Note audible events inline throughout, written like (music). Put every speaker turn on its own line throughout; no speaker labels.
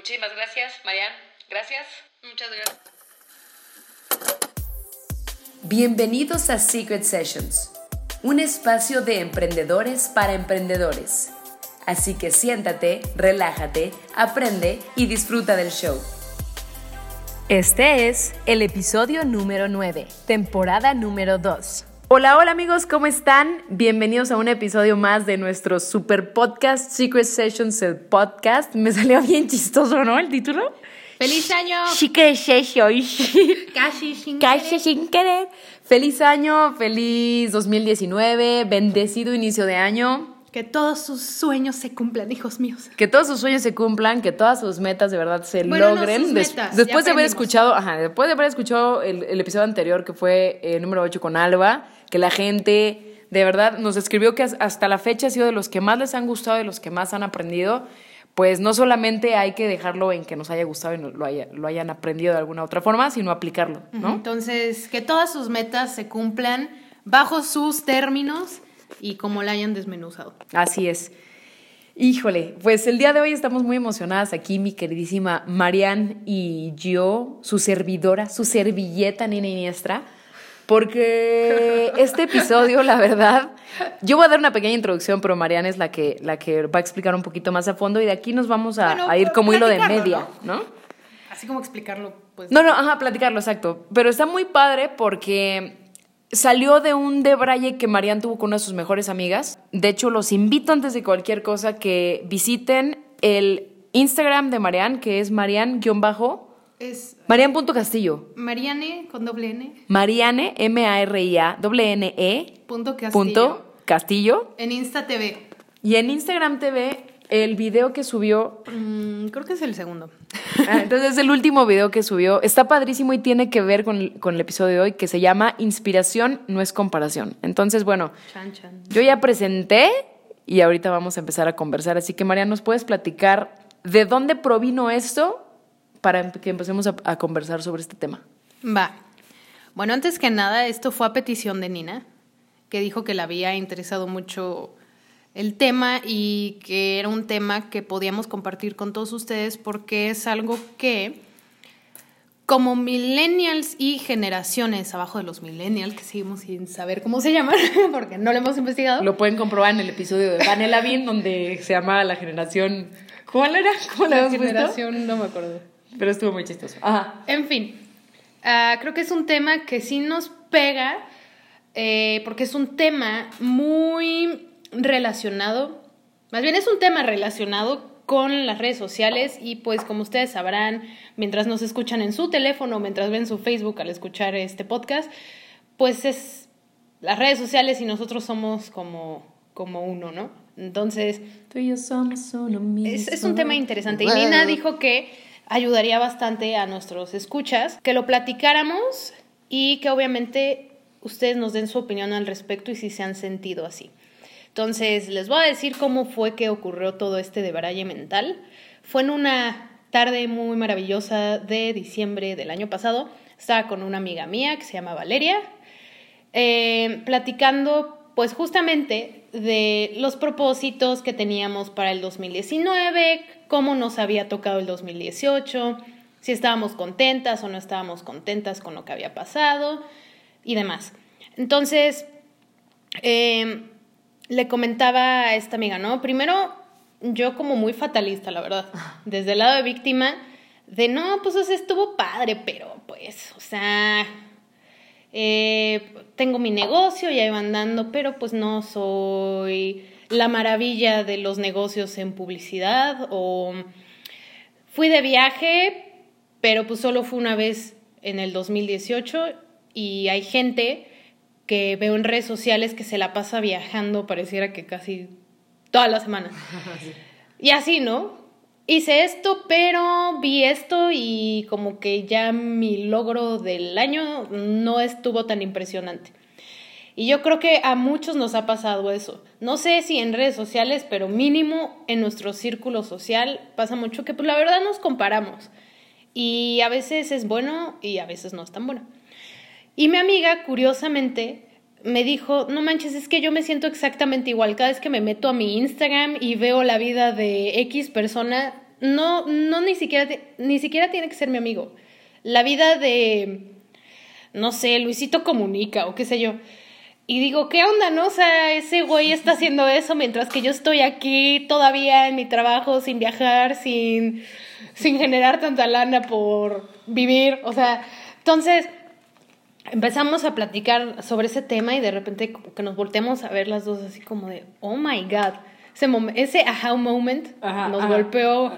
Muchísimas gracias, Marian. Gracias.
Muchas gracias.
Bienvenidos a Secret Sessions, un espacio de emprendedores para emprendedores. Así que siéntate, relájate, aprende y disfruta del show. Este es el episodio número 9, temporada número 2. Hola, hola amigos, ¿cómo están? Bienvenidos a un episodio más de nuestro super podcast Secret Sessions, el podcast. Me salió bien chistoso, ¿no? El título.
¡Feliz año!
Secret Sessions.
Casi sin
Casi
querer.
sin querer. Feliz año, feliz 2019, bendecido inicio de año.
Que todos sus sueños se cumplan, hijos míos.
Que todos sus sueños se cumplan, que todas sus metas de verdad se
Bueno, no
logren.
sus
Des-
metas,
después de haber escuchado, ajá, después de haber escuchado el, el episodio anterior que fue el número 8 con Alba, que la gente de verdad nos escribió que has- hasta la fecha ha sido de los que más les han gustado, de los que más han aprendido. Pues no solamente hay que dejarlo en que nos haya gustado y lo, haya- lo hayan aprendido de alguna otra forma, sino aplicarlo, ¿no?
Entonces, que todas sus metas se cumplan bajo sus términos y como la hayan desmenuzado.
Así es. Híjole, pues el día de hoy estamos muy emocionadas aquí, mi queridísima Marian y yo, su servidora, su servilleta Nina Iniestra, porque este episodio, la verdad, yo voy a dar una pequeña introducción, pero Marian es la que, la que va a explicar un poquito más a fondo y de aquí nos vamos a,
Bueno,
a ir como hilo de media, ¿no?
Así como explicarlo, pues.
No, no, ajá, platicarlo, exacto. Pero está muy padre porque salió de un debraye que Marian tuvo con una de sus mejores amigas. De hecho, los invito antes de cualquier cosa que visiten el Instagram de Marian, que es marian-bajo,
Es
marian.castillo.
Mariane con doble N.
Mariane, M-A-R-I-A-N-E,
Punto Castillo.
E, punto Castillo.
En Insta TV.
Y en Instagram TV, el video que subió
Mm, creo que es el segundo. (laughs)
Ah, Entonces el último video que subió está padrísimo y tiene que ver con el, con el episodio de hoy que se llama Inspiración no es comparación. Entonces, bueno,
Chan, chan.
yo ya presenté y ahorita vamos a empezar a conversar. Así que María, ¿nos puedes platicar de dónde provino esto para que empecemos a, a conversar sobre este tema?
Va. Bueno, antes que nada, esto fue a petición de Nina, que dijo que le había interesado mucho el tema y que era un tema que podíamos compartir con todos ustedes porque es algo que, como millennials y generaciones abajo de los millennials, que seguimos sin saber cómo se llaman, (laughs) porque no lo hemos investigado.
Lo pueden comprobar en el episodio de Vanilla Bean, donde se llama la generación... ¿Cuál era? ¿Cómo la
generación, no me acuerdo.
Pero estuvo muy chistoso. Ajá.
En fin, ah, creo que es un tema que sí nos pega, eh, porque es un tema muy relacionado, más bien es un tema relacionado con las redes sociales y pues como ustedes sabrán, mientras nos escuchan en su teléfono, mientras ven su Facebook al escuchar este podcast, pues es las redes sociales y nosotros somos como, como uno, ¿no? Entonces,
Tú y yo somos uno mismo.
es, es un tema interesante. Y Nina dijo que ayudaría bastante a nuestros escuchas que lo platicáramos y que obviamente ustedes nos den su opinión al respecto y si se han sentido así. Entonces, les voy a decir cómo fue que ocurrió todo este de baralle mental. Fue en una tarde muy maravillosa de diciembre del año pasado. Estaba con una amiga mía que se llama Valeria, eh, platicando pues justamente de los propósitos que teníamos para el 2019, cómo nos había tocado el 2018, si estábamos contentas o no estábamos contentas con lo que había pasado y demás. Entonces, eh, le comentaba a esta amiga, ¿no? Primero, yo como muy fatalista, la verdad, (laughs) desde el lado de víctima, de no, pues o sea, estuvo padre, pero pues, o sea, eh, tengo mi negocio, ya iba andando, pero pues no soy la maravilla de los negocios en publicidad o fui de viaje, pero pues solo fue una vez en el 2018 y hay gente que veo en redes sociales que se la pasa viajando, pareciera que casi toda la semana. (laughs) Y así, ¿no? Hice esto, pero vi esto y como que ya mi logro del año no estuvo tan impresionante. Y yo creo que a muchos nos ha pasado eso. No sé si en redes sociales, pero mínimo en nuestro círculo social pasa mucho que pues la verdad nos comparamos. Y a veces es bueno y a veces no es tan bueno. Y mi amiga, curiosamente, me dijo, no manches, es que yo me siento exactamente igual. Cada vez que me meto a mi Instagram y veo la vida de X persona, no, no ni siquiera, ni siquiera tiene que ser mi amigo. La vida de, no sé, Luisito Comunica o qué sé yo. Y digo, ¿qué onda, no? O sea, ese güey está haciendo eso mientras que yo estoy aquí todavía en mi trabajo, sin viajar, sin, sin generar tanta lana por vivir. O sea, entonces empezamos a platicar sobre ese tema y de repente como que nos volteamos a ver las dos así como de, oh my god. Ese, ese aha moment nos golpeó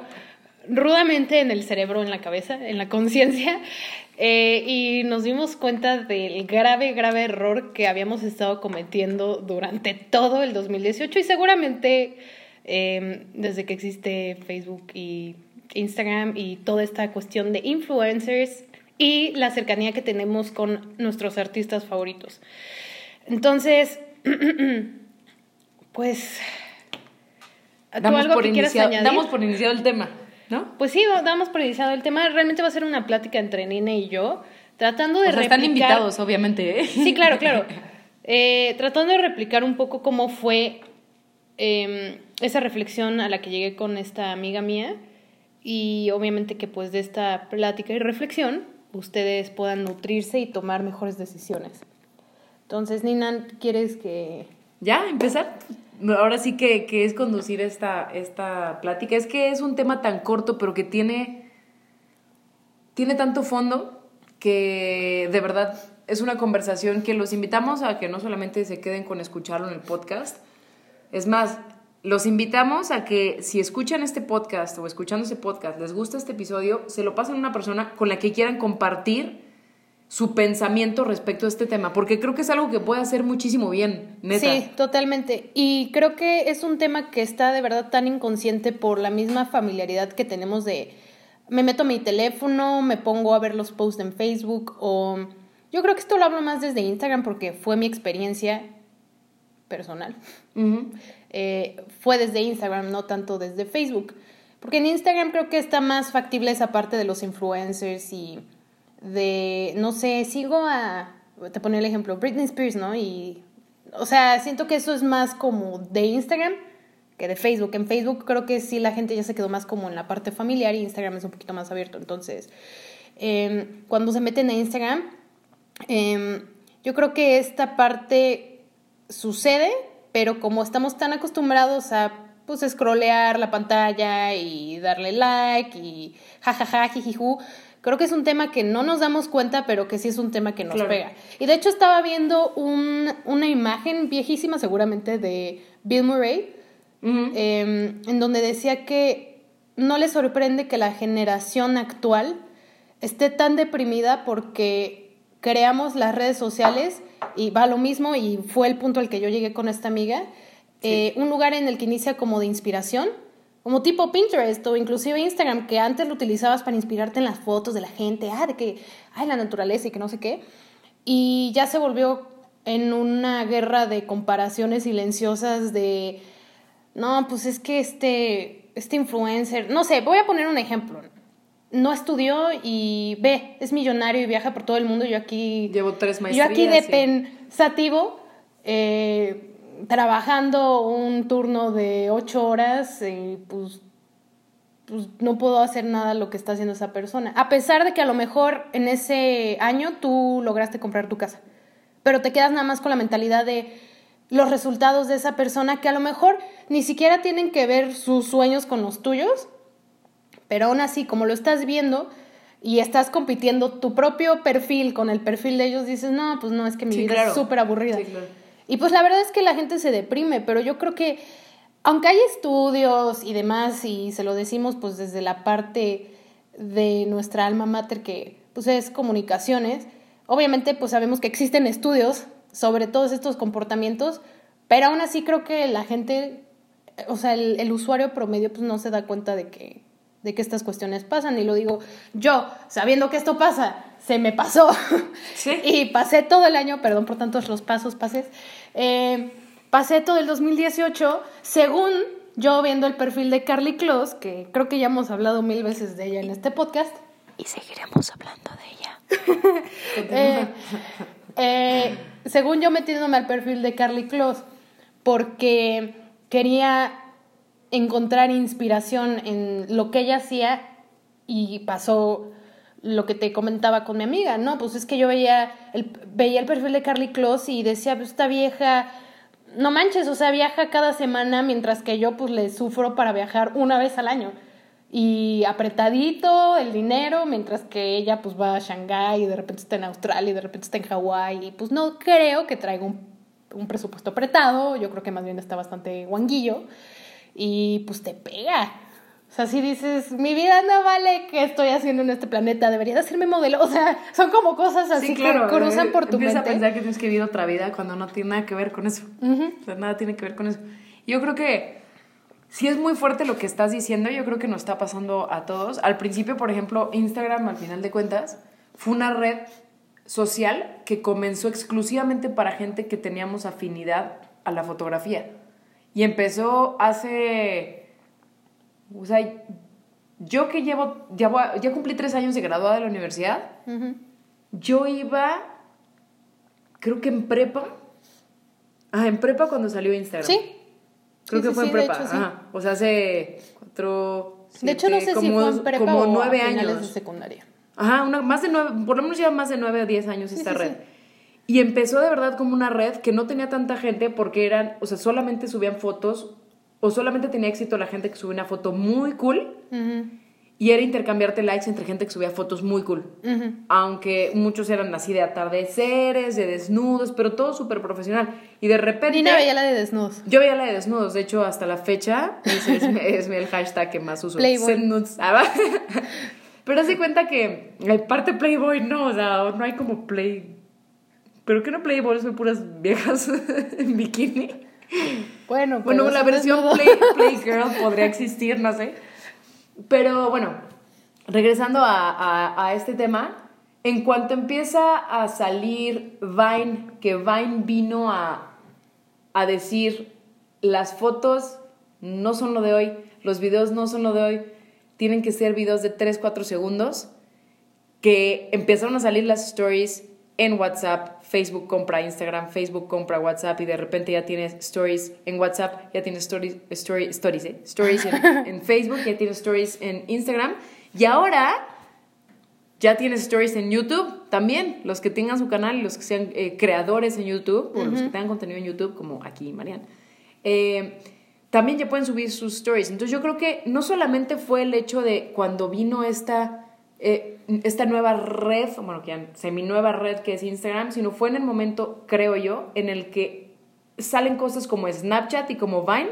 rudamente en el cerebro, en la cabeza, en la conciencia. (laughs) Eh, y nos dimos cuenta del grave, grave error que habíamos estado cometiendo durante todo el 2018 y seguramente em, desde que existe Facebook y Instagram y toda esta cuestión de influencers y la cercanía que tenemos con nuestros artistas favoritos. Entonces, (clears throat) pues...
Damos, por iniciado, damos por iniciado el tema.
Pues sí, damos por iniciado el tema. Realmente va a ser una plática entre Nina y yo, tratando de
o sea, están invitados, obviamente. ¿eh?
Sí, claro, claro. (laughs) Eh, tratando de replicar un poco cómo fue em, esa reflexión a la que llegué con esta amiga mía y obviamente que pues de esta plática y reflexión ustedes puedan nutrirse y tomar mejores decisiones. Entonces, Nina, ¿quieres que...
Ya, empezar? Ahora sí que, es conducir esta, esta plática. Es que es un tema tan corto, pero que tiene, tiene tanto fondo que de verdad es una conversación que los invitamos a que no solamente se queden con escucharlo en el podcast, es más, los invitamos a que si escuchan este podcast o escuchando ese podcast, les gusta este episodio, se lo pasen a una persona con la que quieran compartir su pensamiento respecto a este tema, porque creo que es algo que puede hacer muchísimo bien, neta.
Sí, totalmente. Y creo que es un tema que está de verdad tan inconsciente por la misma familiaridad que tenemos de me meto a mi teléfono, me pongo a ver los posts en Facebook o yo creo que esto lo hablo más desde Instagram porque fue mi experiencia personal. (laughs) Eh, fue desde Instagram, no tanto desde Facebook. Porque en Instagram creo que está más factible esa parte de los influencers y de, no sé, sigo a, te ponía el ejemplo, Britney Spears, ¿no? Y, o sea, siento que eso es más como de Instagram que de Facebook. En Facebook creo que sí la gente ya se quedó más como en la parte familiar y Instagram es un poquito más abierto. Entonces, em, cuando se meten a Instagram, em, yo creo que esta parte sucede, pero como estamos tan acostumbrados a pues scrollear la pantalla y darle like y jajaja, jijiju, Creo que es un tema que no nos damos cuenta, pero que sí es un tema que nos pega. Y de hecho estaba viendo un, una imagen viejísima seguramente de Bill Murray, em, en donde decía que no le sorprende que la generación actual esté tan deprimida porque creamos las redes sociales y va lo mismo y fue el punto al que yo llegué con esta amiga, eh, un lugar en el que inicia como de inspiración como tipo Pinterest o inclusive Instagram, que antes lo utilizabas para inspirarte en las fotos de la gente, ah, de que, ay, la naturaleza y que no sé qué. Y ya se volvió en una guerra de comparaciones silenciosas de, no, pues es que este, este influencer, no sé, voy a poner un ejemplo. No estudió y ve, es millonario y viaja por todo el mundo. Yo aquí.
Llevo tres maestrías.
Yo aquí de pensativo. Eh, trabajando un turno de ocho horas y pues, pues no puedo hacer nada lo que está haciendo esa persona. A pesar de que a lo mejor en ese año tú lograste comprar tu casa, pero te quedas nada más con la mentalidad de los resultados de esa persona que a lo mejor ni siquiera tienen que ver sus sueños con los tuyos, pero aún así, como lo estás viendo y estás compitiendo tu propio perfil con el perfil de ellos, dices, no, pues no, es que mi vida es súper aburrida. Y pues la verdad es que la gente se deprime, pero yo creo que aunque hay estudios y demás, y se lo decimos pues desde la parte de nuestra alma mater que pues es comunicaciones, obviamente pues sabemos que existen estudios sobre todos estos comportamientos, pero aún así creo que la gente, o sea, el, el usuario promedio pues no se da cuenta de que, de que estas cuestiones pasan. Y lo digo yo, sabiendo que esto pasa, se me pasó. (laughs) y pasé todo el año, perdón por tantos los pasos, pases. Eh, pasé todo el 2018 según yo viendo el perfil de Carly Close, que creo que ya hemos hablado mil veces de ella en este podcast.
Y seguiremos hablando de ella. (laughs)
Eh, eh, según yo metiéndome al perfil de Carly Close, porque quería encontrar inspiración en lo que ella hacía y pasó lo que te comentaba con mi amiga, ¿no? Pues es que yo veía el, veía el perfil de Carly Close y decía, pues esta vieja, no manches, o sea, viaja cada semana mientras que yo pues le sufro para viajar una vez al año. Y apretadito el dinero, mientras que ella pues va a Shanghái y de repente está en Australia y de repente está en Hawái. Y pues no creo que traiga un, un presupuesto apretado, yo creo que más bien está bastante guanguillo. Y pues te pega, o sea, si dices, mi vida no vale, ¿qué estoy haciendo en este planeta? Debería de hacerme modelo. O sea, son como cosas así que cruzan por tu
mente.
mente.
a pensar que tienes que vivir otra vida cuando no tiene nada que ver con eso. O sea, nada tiene que ver con eso. Yo creo que si es muy fuerte lo que estás diciendo. Yo creo que nos está pasando a todos. Al principio, por ejemplo, Instagram, al final de cuentas, fue una red social que comenzó exclusivamente para gente que teníamos afinidad a la fotografía. Y empezó hace o sea, yo que llevo, ya, ya cumplí tres años de graduada de la universidad, yo iba, creo que en prepa, ah, en prepa cuando salió Instagram.
Sí.
Creo que fue en prepa, ajá. O sea, hace cuatro,
De hecho, no sé si fue en prepa como o nueve años. de secundaria.
Ajá, una, más de nueve, por lo menos lleva más de nueve o diez años esta red. Y empezó de verdad como una red que no tenía tanta gente porque eran, o sea, solamente subían fotos o solamente tenía éxito la gente que subía una foto muy cool y era intercambiarte likes entre gente que subía fotos muy cool. Aunque muchos eran así de atardeceres, de desnudos, pero todo súper profesional. Y de repente...
Dina veía la de desnudos.
Yo veía la de desnudos. De hecho, hasta la fecha es, es, (laughs) el hashtag que más uso. Playboy. Ah, (laughs) pero hace cuenta que parte Playboy no, o sea, no hay como Play... Pero que no Playboy, son puras viejas (laughs) en bikini.
Bueno,
bueno la versión Play, Girl podría existir, no sé. Pero bueno, regresando a, este tema, en cuanto empieza a salir Vine, que Vine vino a, a decir, las fotos no son lo de hoy, los videos no son lo de hoy, tienen que ser videos de 3, 4 segundos, que empezaron a salir las stories en WhatsApp, Facebook compra Instagram, Facebook compra WhatsApp y de repente ya tienes stories en WhatsApp, ya tienes stories, story, stories, ¿eh? stories (laughs) en, Facebook, ya tienes stories en Instagram y ahora ya tienes stories en YouTube también, los que tengan su canal y los que sean eh, creadores en YouTube o los que tengan contenido en YouTube como aquí, Marian. Eh, también ya pueden subir sus stories. Entonces yo creo que no solamente fue el hecho de cuando vino esta eh, esta nueva red, bueno, que semi nueva red que es Instagram, sino fue en el momento, creo yo, en el que salen cosas como Snapchat y como Vine,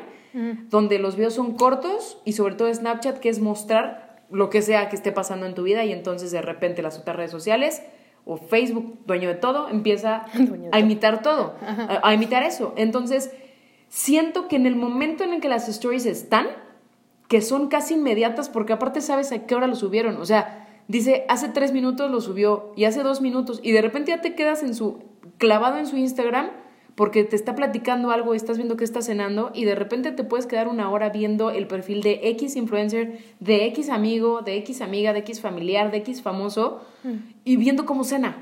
donde los videos son cortos y sobre todo Snapchat, que es mostrar lo que sea que esté pasando en tu vida y entonces de repente las otras redes sociales o Facebook, dueño de todo, empieza (laughs) a imitar todo, a, a imitar eso. Entonces, siento que en el momento en el que las stories están, que son casi inmediatas, porque aparte sabes a qué hora lo subieron, o sea, dice, hace tres minutos lo subió y hace dos minutos y de repente ya te quedas en su, clavado en su Instagram porque te está platicando algo, estás viendo que está cenando y de repente te puedes quedar una hora viendo el perfil de X influencer, de X amigo, de X amiga, de X familiar, de X famoso mm. y viendo cómo cena.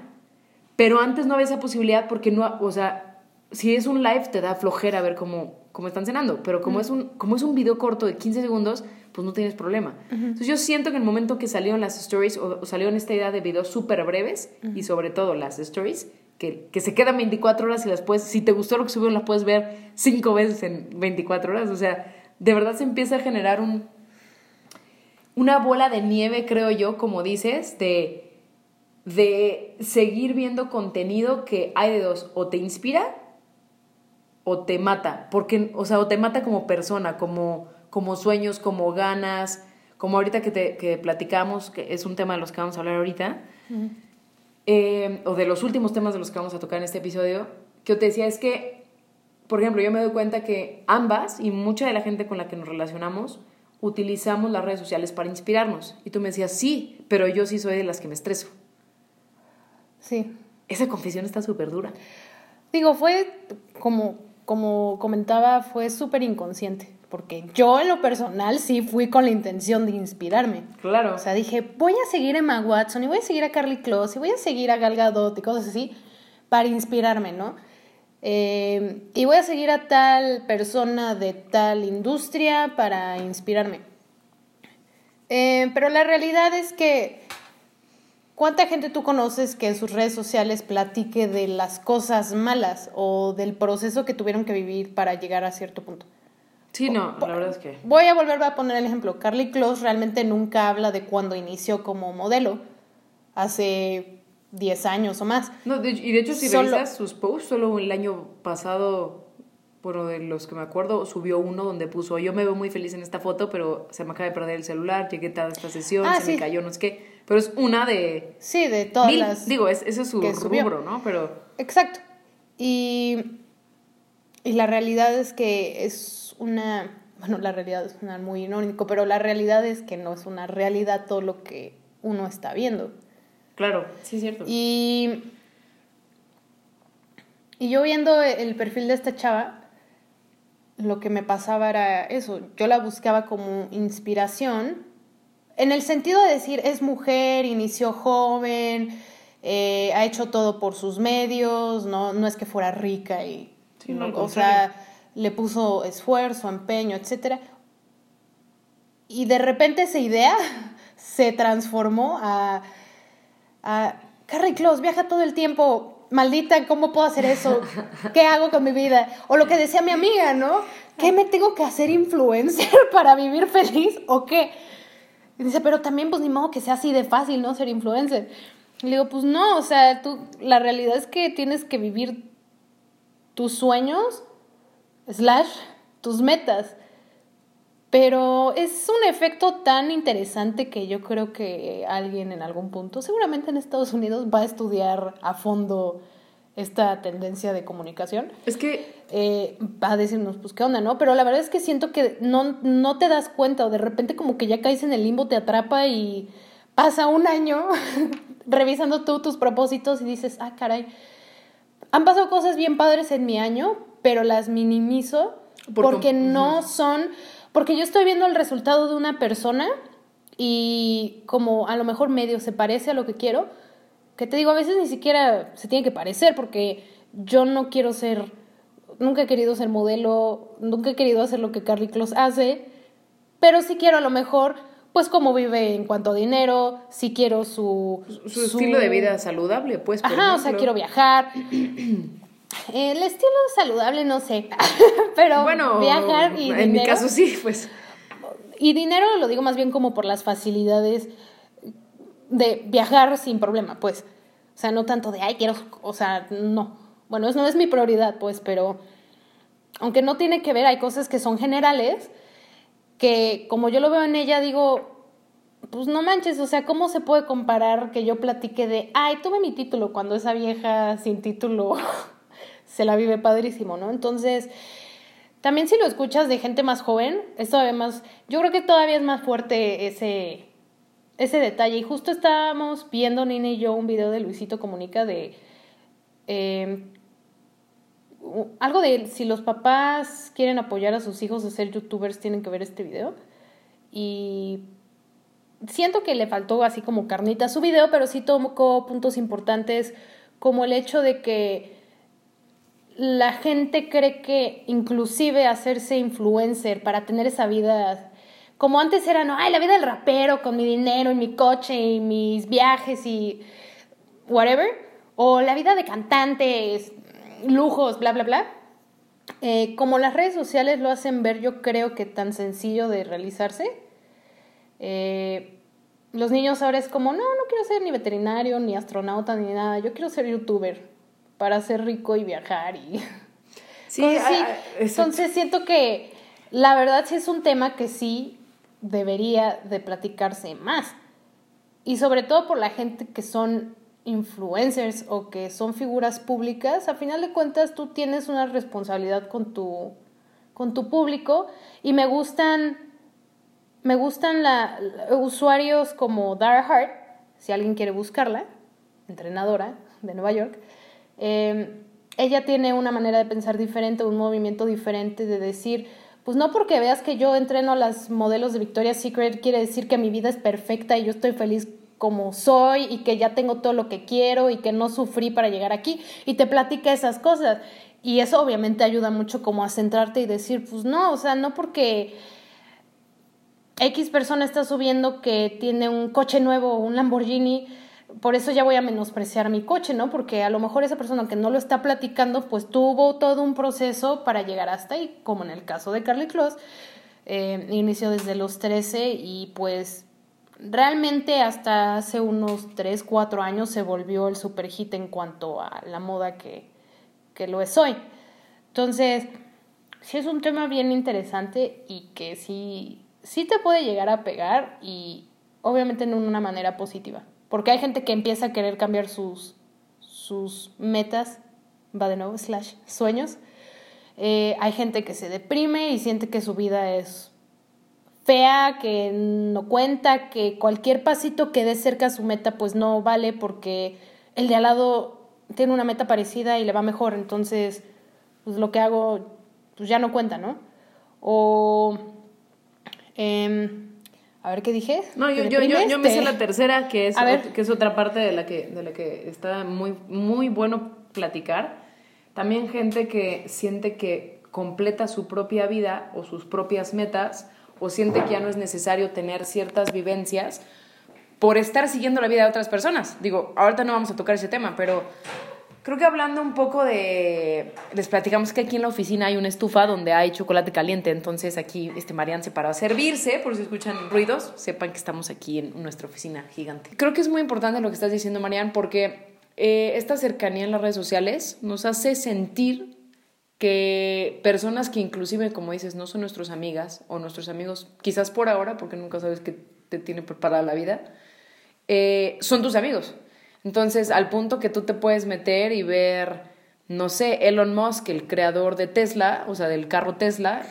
Pero antes no había esa posibilidad porque no, o sea, si es un live te da flojera ver cómo, cómo están cenando, pero como, es un, como es un video corto de 15 segundos, pues no tienes problema. Entonces yo siento que en el momento que salieron las stories o, salieron esta idea de videos súper breves y sobre todo las stories, que, que, se quedan 24 horas y las puedes, si te gustó lo que subieron, las puedes ver cinco veces en 24 horas. O sea, de verdad se empieza a generar un, una bola de nieve, creo yo, como dices, de, de seguir viendo contenido que hay de dos, o te inspira o te mata, porque, o sea, o te mata como persona, como como sueños, como ganas, como ahorita que, te, que platicamos, que es un tema de los que vamos a hablar ahorita, eh, o de los últimos temas de los que vamos a tocar en este episodio, que yo te decía es que, por ejemplo, yo me doy cuenta que ambas y mucha de la gente con la que nos relacionamos utilizamos las redes sociales para inspirarnos. Y tú me decías, sí, pero yo sí soy de las que me estreso.
Sí.
Esa confesión está súper dura.
Digo, fue como, como comentaba, fue súper inconsciente porque yo en lo personal sí fui con la intención de inspirarme.
Claro.
O sea, dije, voy a seguir a Emma Watson y voy a seguir a Carly Close y voy a seguir a Gal Gadot y cosas así para inspirarme, ¿no? eh, y voy a seguir a tal persona de tal industria para inspirarme. Eh, pero la realidad es que, ¿cuánta gente tú conoces que en sus redes sociales platique de las cosas malas o del proceso que tuvieron que vivir para llegar a cierto punto?
Sí, no, la verdad es que.
Voy a volver a poner el ejemplo. Carly Close realmente nunca habla de cuando inició como modelo, hace 10 años o más.
No, y de hecho, si
Solo-
revisas sus posts, solo el año pasado, bueno, de los que me acuerdo, subió uno donde puso: Yo me veo muy feliz en esta foto, pero se me acaba de perder el celular, llegué tarde a esta sesión,
Ah,
se
sí.
me cayó, no sé qué. Pero es una de.
Sí, de todas
mil.
las...
Digo, es, ese es su rubro, ¿no? Pero.
Exacto. Y, y la realidad es que es una, bueno, la realidad es una muy irónico, pero la realidad es que no es una realidad todo lo que uno está viendo.
Claro, sí es cierto.
Y, y yo viendo el perfil de esta chava, lo que me pasaba era eso, yo la buscaba como inspiración, en el sentido de decir, es mujer, inició joven, eh, ha hecho todo por sus medios, no, no es que fuera rica y,
Sí, no,
o sea, le puso esfuerzo, empeño, etcétera. Y de repente esa idea (laughs) se transformó a, a Carrie Close viaja todo el tiempo. Maldita, ¿cómo puedo hacer eso? ¿Qué hago con mi vida? O lo que decía mi amiga, ¿no? ¿Qué me tengo que hacer influencer (laughs) para vivir feliz o qué? Y dice, pero también pues ni modo que sea así de fácil, ¿no? Ser influencer. Y le digo, pues no, o sea, tú, la realidad es que tienes que vivir tus sueños, slash, tus metas. Pero es un efecto tan interesante que yo creo que alguien en algún punto, seguramente en Estados Unidos, va a estudiar a fondo esta tendencia de comunicación.
Es que
Eh, va a decirnos, pues qué onda, ¿no? Pero la verdad es que siento que no, no te das cuenta o de repente como que ya caes en el limbo, te atrapa y pasa un año (laughs) revisando tú tus propósitos y dices, ah, caray, han pasado cosas bien padres en mi año, pero las minimizo
Por
porque
com-
no son, porque yo estoy viendo el resultado de una persona y como a lo mejor medio se parece a lo que quiero, que te digo, a veces ni siquiera se tiene que parecer porque yo no quiero ser, nunca he querido ser modelo, nunca he querido hacer lo que Carly Close hace, pero sí quiero a lo mejor, pues cómo vive en cuanto a dinero, sí quiero su...
su, estilo de vida saludable, pues. por
Ajá, o sea, quiero viajar. (clears throat) El estilo saludable, no sé, (laughs) pero
Bueno,
viajar y
en mi caso sí, pues.
y dinero lo digo más bien como por las facilidades de viajar sin problema, pues. O sea, no tanto de, ay, quiero, o sea, no. Bueno, eso no es mi prioridad, pues, pero aunque no tiene que ver, hay cosas que son generales que como yo lo veo en ella, digo, pues no manches, o sea, ¿cómo se puede comparar que yo platique de, ay, tuve mi título cuando esa vieja sin título (laughs) se la vive padrísimo, ¿no? Entonces, también si lo escuchas de gente más joven, es todavía más, yo creo que todavía es más fuerte ese, ese detalle. Y justo estábamos viendo Nina y yo un video de Luisito Comunica de eh, algo de si los papás quieren apoyar a sus hijos a ser youtubers, tienen que ver este video. Y siento que le faltó así como carnita a su video, pero sí tocó puntos importantes como el hecho de que la gente cree que inclusive hacerse influencer para tener esa vida, como antes era, no, ay, la vida del rapero con mi dinero y mi coche y mis viajes y whatever, o la vida de cantantes, lujos, bla, bla, bla. Eh, como las redes sociales lo hacen ver, yo creo que tan sencillo de realizarse. Eh, los niños ahora es como, no, no quiero ser ni veterinario, ni astronauta, ni nada, yo quiero ser youtuber para ser rico y viajar y... (laughs)
Sí,
Entonces,
ah,
sí,
ah, exacto.
entonces siento que la verdad sí es un tema que sí debería de platicarse más. Y sobre todo por la gente que son influencers o que son figuras públicas, a final de cuentas tú tienes una responsabilidad con tu, con tu público y me gustan, me gustan la, usuarios como Dara Hart, si alguien quiere buscarla, entrenadora de Nueva York, eh, ella tiene una manera de pensar diferente, un movimiento diferente de decir, pues no porque veas que yo entreno a las modelos de Victoria's Secret quiere decir que mi vida es perfecta y yo estoy feliz como soy y que ya tengo todo lo que quiero y que no sufrí para llegar aquí y te platica esas cosas. Y eso obviamente ayuda mucho como a centrarte y decir, pues no, o sea, no porque X persona está subiendo que tiene un coche nuevo, un Lamborghini, por eso ya voy a menospreciar mi coche, ¿no? Porque a lo mejor esa persona que no lo está platicando, pues tuvo todo un proceso para llegar hasta ahí, como en el caso de Carly Close, eh, inició desde los 13 y pues realmente hasta hace unos 3, 4 años se volvió el super hit en cuanto a la moda que, que lo es hoy. Entonces, sí es un tema bien interesante y que sí, sí te puede llegar a pegar y obviamente en una manera positiva. Porque hay gente que empieza a querer cambiar sus, sus metas, va de nuevo, slash, sueños. Eh, hay gente que se deprime y siente que su vida es fea, que no cuenta, que cualquier pasito que dé cerca a su meta pues no vale porque el de al lado tiene una meta parecida y le va mejor, entonces pues lo que hago pues ya no cuenta, ¿no? O eh, a ver qué dije.
No, yo, yo, yo, yo, me sé la tercera, que es, que es otra parte de la que, de la que está muy, muy bueno platicar. También gente que siente que completa su propia vida o sus propias metas o siente que ya no es necesario tener ciertas vivencias por estar siguiendo la vida de otras personas. Digo, ahorita no vamos a tocar ese tema, pero Creo que hablando un poco de. Les platicamos que aquí en la oficina hay una estufa donde hay chocolate caliente. Entonces aquí este Marian se paró a servirse. Por si escuchan ruidos, sepan que estamos aquí en nuestra oficina gigante. Creo que es muy importante lo que estás diciendo, Marian, porque eh, esta cercanía en las redes sociales nos hace sentir que personas que inclusive, como dices, no son nuestras amigas o nuestros amigos, quizás por ahora, porque nunca sabes qué te tiene preparada la vida, eh, son tus amigos. Entonces, al punto que tú te puedes meter y ver, no sé, Elon Musk, el creador de Tesla, o sea, del carro Tesla,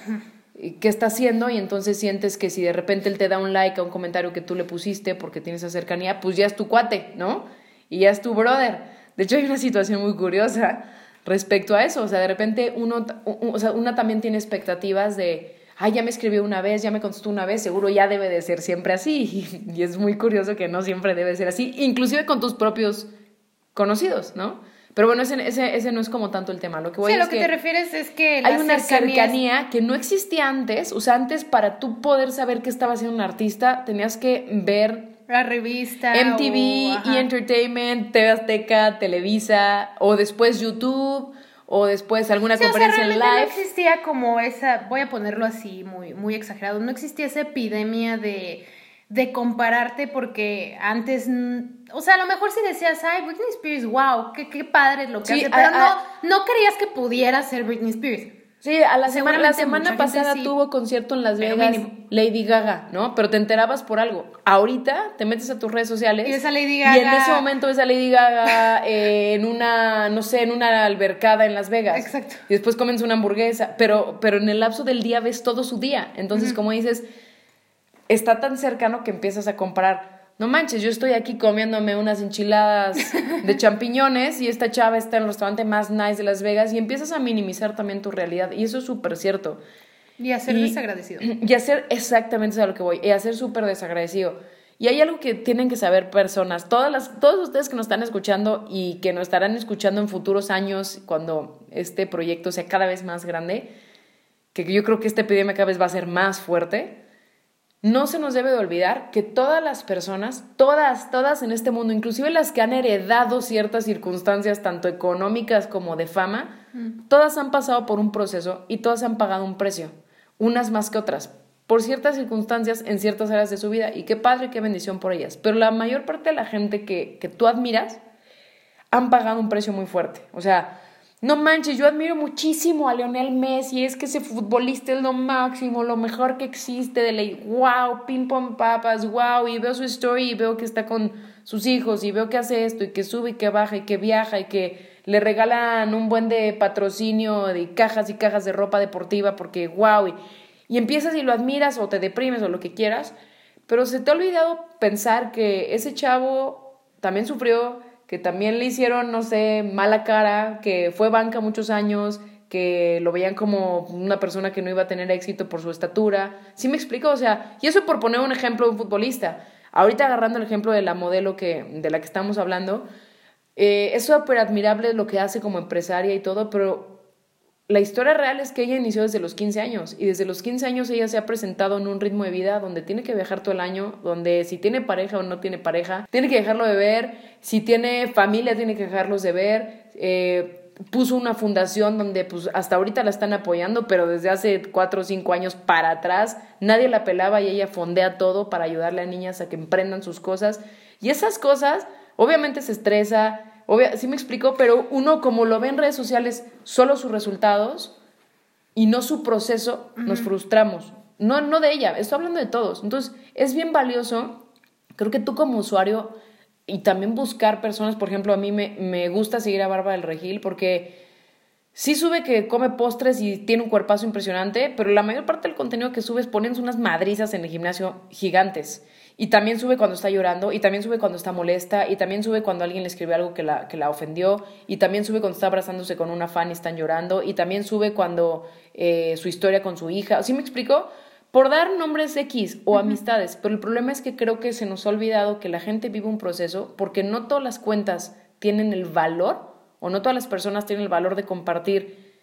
qué está haciendo y entonces sientes que si de repente él te da un like a un comentario que tú le pusiste porque tienes esa cercanía, pues ya es tu cuate, ¿no? Y ya es tu brother. De hecho, hay una situación muy curiosa respecto a eso. O sea, de repente uno, o sea, una también tiene expectativas de ay, ya me escribió una vez, ya me contestó una vez, seguro ya debe de ser siempre así. (laughs) Y, es muy curioso que no siempre debe ser así, inclusive con tus propios conocidos, ¿no? Pero bueno, ese, ese, ese, no es como tanto el tema. Lo que voy
sí,
a
lo que, te refieres es que
hay una cercanía que no existía antes. O sea, antes para tú poder saber qué estaba haciendo un artista, tenías que ver
la revista,
MTV, E! Entertainment, TV Azteca, Televisa, o después YouTube, o después alguna conferencia en live. No
existía como esa, voy a ponerlo así muy, muy exagerado, no existía esa epidemia de, de compararte porque antes, o sea, a lo mejor si decías, ay, Britney Spears, wow, qué, qué padre lo que hace, pero no, no creías que pudiera ser Britney Spears.
Sí, a la semana, la semana pasada tuvo concierto en Las Vegas Lady Gaga, ¿no? Pero te enterabas por algo. Ahorita te metes a tus redes sociales.
Y ves a Lady Gaga.
Y en ese momento ves a Lady Gaga eh, en una, no sé, en una albercada en Las Vegas.
Exacto.
Y después comes una hamburguesa. Pero, pero en el lapso del día ves todo su día. Entonces, como dices, está tan cercano que empiezas a comparar no manches, yo estoy aquí comiéndome unas enchiladas de (laughs) champiñones y esta chava está en el restaurante más nice de Las Vegas y empiezas a minimizar también tu realidad. Y eso es súper cierto.
Y a ser desagradecido. (clears throat)
Y a ser exactamente a lo que voy, y a ser súper desagradecido. Y hay algo que tienen que saber personas, todas las, todos ustedes que nos están escuchando y que nos estarán escuchando en futuros años cuando este proyecto sea cada vez más grande, que yo creo que esta epidemia cada vez va a ser más fuerte no se nos debe de olvidar que todas las personas, todas, todas en este mundo, inclusive las que han heredado ciertas circunstancias, tanto económicas como de fama, mm. todas han pasado por un proceso y todas han pagado un precio, unas más que otras, por ciertas circunstancias en ciertas áreas de su vida. Y qué padre, qué bendición por ellas. Pero la mayor parte de la gente que, que tú admiras han pagado un precio muy fuerte. O sea, no manches, yo admiro muchísimo a Leonel Messi, es que ese futbolista es lo máximo, lo mejor que existe, de ley, wow, ping pong papas, wow, y veo su story y veo que está con sus hijos y veo que hace esto y que sube y que baja y que viaja y que le regalan un buen de patrocinio de cajas y cajas de ropa deportiva porque wow, y, y empiezas y lo admiras o te deprimes o lo que quieras, pero se te ha olvidado pensar que ese chavo también sufrió, que también le hicieron, no sé, mala cara, que fue banca muchos años, que lo veían como una persona que no iba a tener éxito por su estatura. ¿Sí me explico? O sea, y eso por poner un ejemplo de un futbolista. Ahorita agarrando el ejemplo de la modelo que, de la que estamos hablando, eh, es súper admirable lo que hace como empresaria y todo, pero la historia real es que ella inició desde los 15 años y desde los 15 años ella se ha presentado en un ritmo de vida donde tiene que viajar todo el año, donde si tiene pareja o no tiene pareja, tiene que dejarlo de ver, si tiene familia tiene que dejarlos de ver. Eh, puso una fundación donde pues hasta ahorita la están apoyando, pero desde hace cuatro o cinco años para atrás nadie la pelaba y ella fondea todo para ayudarle a niñas a que emprendan sus cosas. Y esas cosas, obviamente se estresa, sí me explico, pero uno como lo ve en redes sociales, solo sus resultados y no su proceso, nos frustramos. No, no de ella, estoy hablando de todos. Entonces, es bien valioso, creo que tú como usuario y también buscar personas, por ejemplo, a mí me, me gusta seguir a Barba del Regil porque sí sube que come postres y tiene un cuerpazo impresionante, pero la mayor parte del contenido que sube es ponen unas madrizas en el gimnasio gigantes. Y también sube cuando está llorando, y también sube cuando está molesta, y también sube cuando alguien le escribe algo que la, que la ofendió, y también sube cuando está abrazándose con una fan y están llorando, y también sube cuando eh, su historia con su hija. ¿Sí me explico? por dar nombres X o amistades, pero el problema es que creo que se nos ha olvidado que la gente vive un proceso porque no todas las cuentas tienen el valor o no todas las personas tienen el valor de compartir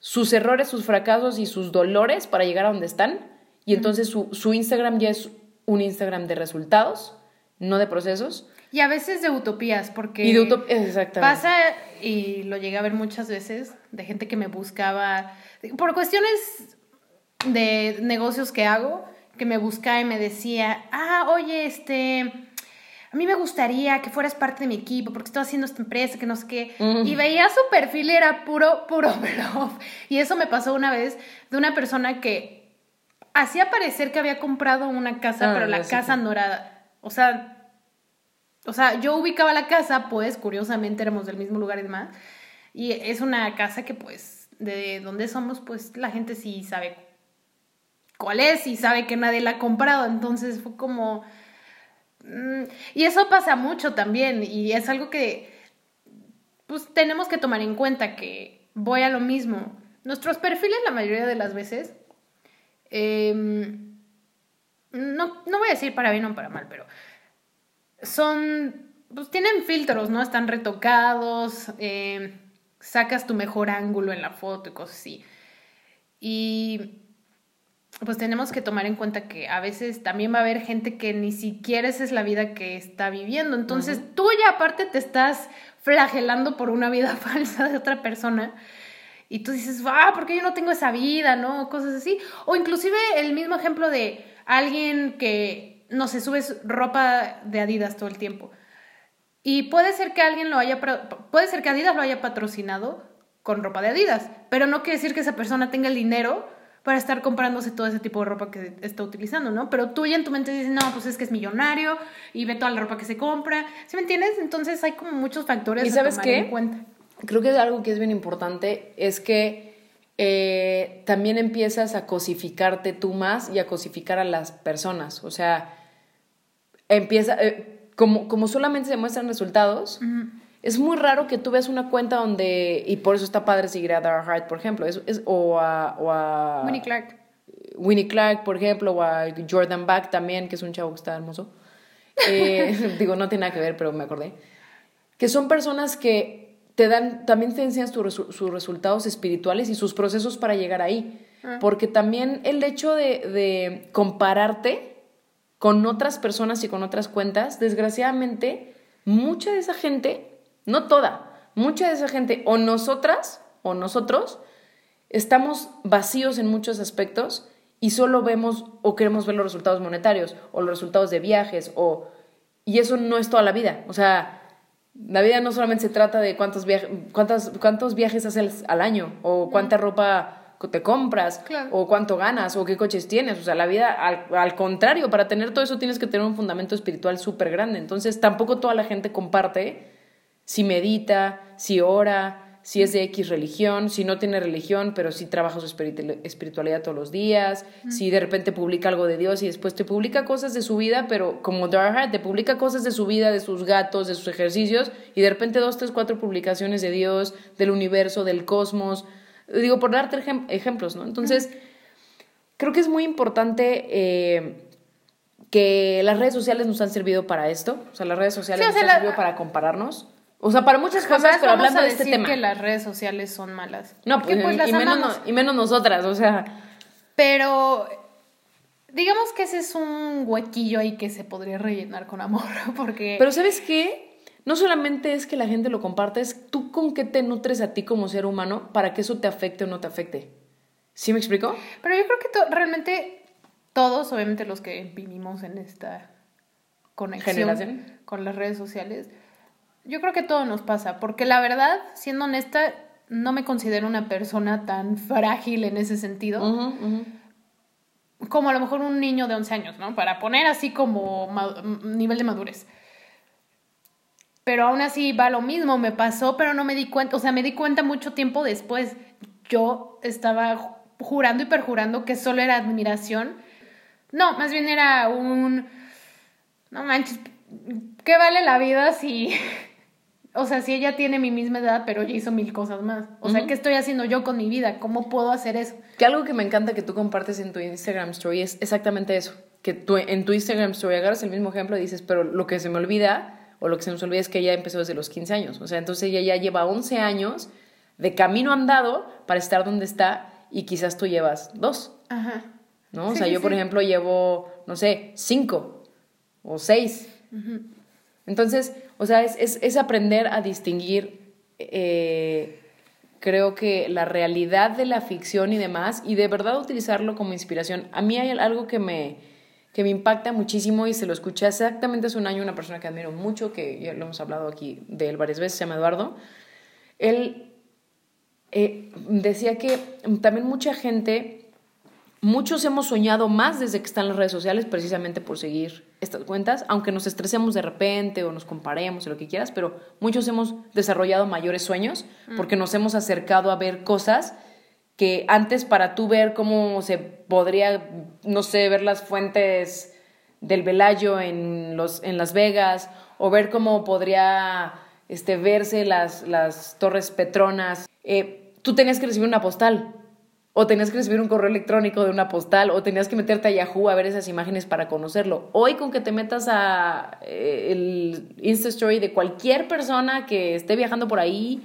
sus errores, sus fracasos y sus dolores para llegar a donde están y entonces su, su Instagram ya es un Instagram de resultados, no de procesos.
Y a veces de utopías, porque
y de exactamente.
pasa, y lo llegué a ver muchas veces, de gente que me buscaba, por cuestiones de negocios que hago que me buscaba y me decía, ah, oye, este, a mí me gustaría que fueras parte de mi equipo porque estoy haciendo esta empresa, que no sé qué. Y veía su perfil y era puro, puro (laughs) bluff. Y eso me pasó una vez de una persona que hacía parecer que había comprado una casa, ah, pero la casa no era, o sea, o sea, yo ubicaba la casa, pues, curiosamente éramos del mismo lugar y demás. Y es una casa que, pues, de donde somos, pues, la gente sí sabe cuál es y sabe que nadie la ha comprado. Entonces fue como... Mm, y eso pasa mucho también y es algo que pues tenemos que tomar en cuenta que voy a lo mismo. Nuestros perfiles la mayoría de las veces, em, no, no voy a decir para bien o para mal, pero son, pues tienen filtros, ¿no? Están retocados, em, sacas tu mejor ángulo en la foto y cosas así. Y pues tenemos que tomar en cuenta que a veces también va a haber gente que ni siquiera esa es la vida que está viviendo. Entonces tú ya aparte te estás flagelando por una vida (laughs) falsa de otra persona. Y tú dices, ah, ¿por qué yo no tengo esa vida? ¿No? Cosas así. O inclusive el mismo ejemplo de alguien que, no se sube ropa de Adidas todo el tiempo. Y puede ser que alguien lo haya, puede ser que Adidas lo haya patrocinado con ropa de Adidas, pero no quiere decir que esa persona tenga el dinero para estar comprándose todo ese tipo de ropa que está utilizando, ¿no? Pero tú ya en tu mente dices, no, pues es que es millonario y ve toda la ropa que se compra, ¿sí me entiendes? Entonces hay como muchos factores
¿Y sabes qué? en cuenta. Creo que algo que es bien importante es que eh, también empiezas a cosificarte tú más y a cosificar a las personas, o sea, empieza, eh, como, como solamente se muestran resultados, es muy raro que tú veas una cuenta donde, y por eso está padre seguir a Dara Hart, por ejemplo, es, es, o, a, o a...
Winnie Clark.
Winnie Clark, por ejemplo, o a Jordan Back también, que es un chavo que está hermoso. Eh, (laughs) digo, no tiene nada que ver, pero me acordé. Que son personas que te dan, también te enseñan sus resultados espirituales y sus procesos para llegar ahí. Ah. Porque también el hecho de, de compararte con otras personas y con otras cuentas, desgraciadamente, mucha de esa gente no toda, mucha de esa gente, o nosotras o nosotros, estamos vacíos en muchos aspectos y solo vemos o queremos ver los resultados monetarios o los resultados de viajes o y eso no es toda la vida, o sea, la vida no solamente se trata de cuántos, viajes, cuántos viajes haces al año o cuánta ropa te compras o cuánto ganas o qué coches tienes. O sea, la vida, al, al contrario, para tener todo eso tienes que tener un fundamento espiritual súper grande. Entonces, tampoco toda la gente comparte si medita, si ora, si es de X religión, si no tiene religión, pero si trabaja su espiritualidad todos los días, si de repente publica algo de Dios y después te publica cosas de su vida, pero como Darha, te publica cosas de su vida, de sus gatos, de sus ejercicios, y de repente dos, tres, cuatro publicaciones de Dios, del universo, del cosmos, digo, por darte ejemplos, ¿no? Entonces, creo que es muy importante... Eh, que las redes sociales nos han servido para esto, o sea, las redes sociales nos han servido para compararnos, O sea, para muchas cosas, pero
vamos
hablando
a
de este tema.
que las redes sociales son malas.
No,
Porque,
pues,
pues,
y, menos,
amamos.
no- y menos nosotras, o sea.
Pero digamos que ese es un huequillo ahí que se podría rellenar con amor, (laughs) porque...
Pero ¿sabes qué? No solamente es que la gente lo comparte, es tú con qué te nutres a ti como ser humano para que eso te afecte o no te afecte. ¿Sí me explico?
Pero yo creo que to- realmente todos, obviamente los que vivimos en esta conexión
Generación.
con las redes sociales, yo creo que todo nos pasa, porque la verdad, siendo honesta, no me considero una persona tan frágil en ese sentido, como a lo mejor un niño de 11 años, ¿no? Para poner así como nivel de madurez. Pero aún así va lo mismo, me pasó, pero no me di cuenta, o sea, me di cuenta mucho tiempo después. Yo estaba ju- jurando y perjurando que solo era admiración. No, más bien era un... No manches, ¿qué vale la vida si... (laughs) O sea, si ella tiene mi misma edad, pero ella hizo mil cosas más. O sea, ¿qué estoy haciendo yo con mi vida? ¿Cómo puedo hacer eso?
Que algo que me encanta que tú compartes en tu Instagram Story es exactamente eso. Que tú en tu Instagram Story agarras el mismo ejemplo y dices, pero lo que se me olvida, o lo que se nos olvida es que ella empezó desde los 15 años. O sea, entonces ella ya lleva 11 años de camino andado para estar donde está y quizás tú llevas dos,
Ajá.
¿no? o sea,
sí,
yo, por ejemplo, llevo, no sé, cinco o seis. Entonces, o sea, es, es, es aprender a distinguir, eh, creo que la realidad de la ficción y demás, y de verdad utilizarlo como inspiración. A mí hay algo que me, que me impacta muchísimo y se lo escuché exactamente hace un año una persona que admiro mucho, que ya lo hemos hablado aquí de él varias veces, se llama Eduardo. Él eh, decía que también mucha gente Muchos hemos soñado más desde que están las redes sociales precisamente por seguir estas cuentas, aunque nos estresemos de repente o nos comparemos o lo que quieras, pero muchos hemos desarrollado mayores sueños porque nos hemos acercado a ver cosas que antes para tú ver cómo se podría, no sé, ver las fuentes del Velayo en, los, en Las Vegas o ver cómo podría este, verse las, las torres Petronas, eh, tú tenías que recibir una postal o tenías que recibir un correo electrónico de una postal, o tenías que meterte a Yahoo a ver esas imágenes para conocerlo. Hoy con que te metas a eh, el Insta Story de cualquier persona que esté viajando por ahí,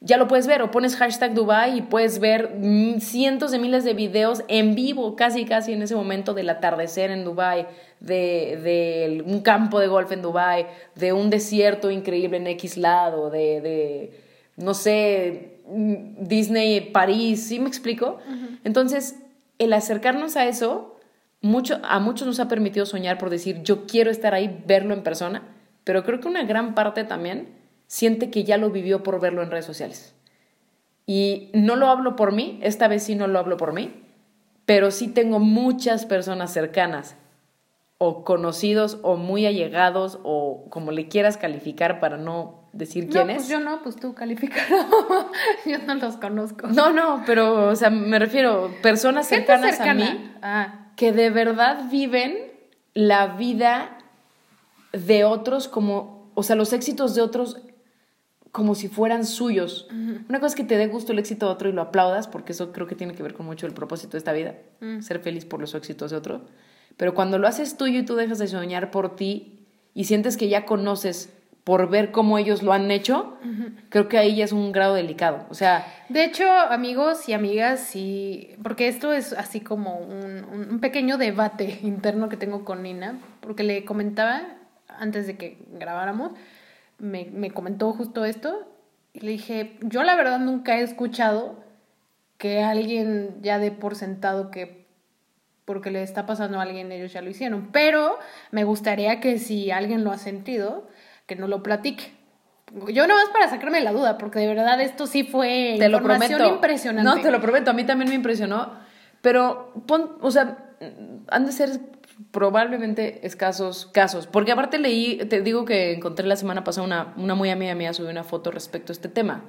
ya lo puedes ver. O pones hashtag Dubai y puedes ver mm, cientos de miles de videos en vivo, casi casi en ese momento del atardecer en Dubai, de, de un campo de golf en Dubai, de un desierto increíble en X lado, de, de no sé, Disney París, ¿sí me explico? Entonces, el acercarnos a eso, mucho, a muchos nos ha permitido soñar por decir, yo quiero estar ahí, verlo en persona, pero creo que una gran parte también siente que ya lo vivió por verlo en redes sociales. Y no lo hablo por mí, esta vez sí no lo hablo por mí, pero sí tengo muchas personas cercanas o conocidos o muy allegados o como le quieras calificar para no decir quién
no,
es.
pues yo no, pues tú calificado. (laughs) yo no los conozco.
No, no, pero, o sea, me refiero, personas cercanas
cercana.
a mí
Ah,
que de verdad viven la vida de otros como, o sea, los éxitos de otros como si fueran suyos. Una cosa es que te dé gusto el éxito de otro y lo aplaudas, porque eso creo que tiene que ver con mucho el propósito de esta vida, ser feliz por los éxitos de otro. Pero cuando lo haces tuyo y tú dejas de soñar por ti y sientes que ya conoces por ver cómo ellos lo han hecho, creo que ahí ya es un grado delicado. O sea,
De hecho, amigos y amigas, sí, porque esto es así como un, un- un pequeño debate (laughs) interno que tengo con Nina, porque le comentaba antes de que grabáramos, me, me comentó justo esto, y le dije, yo la verdad nunca he escuchado que alguien ya dé por sentado que porque le está pasando a alguien, ellos ya lo hicieron, pero me gustaría que si alguien lo ha sentido, que no lo platique. Yo nomás para sacarme la duda, porque de verdad esto sí fue
te lo
información
prometo.
impresionante.
No, te lo prometo, a mí también me impresionó. Pero, pon, o sea, han de ser probablemente escasos casos. Porque aparte leí, te digo que encontré la semana pasada una, una muy amiga mía subió una foto respecto a este tema.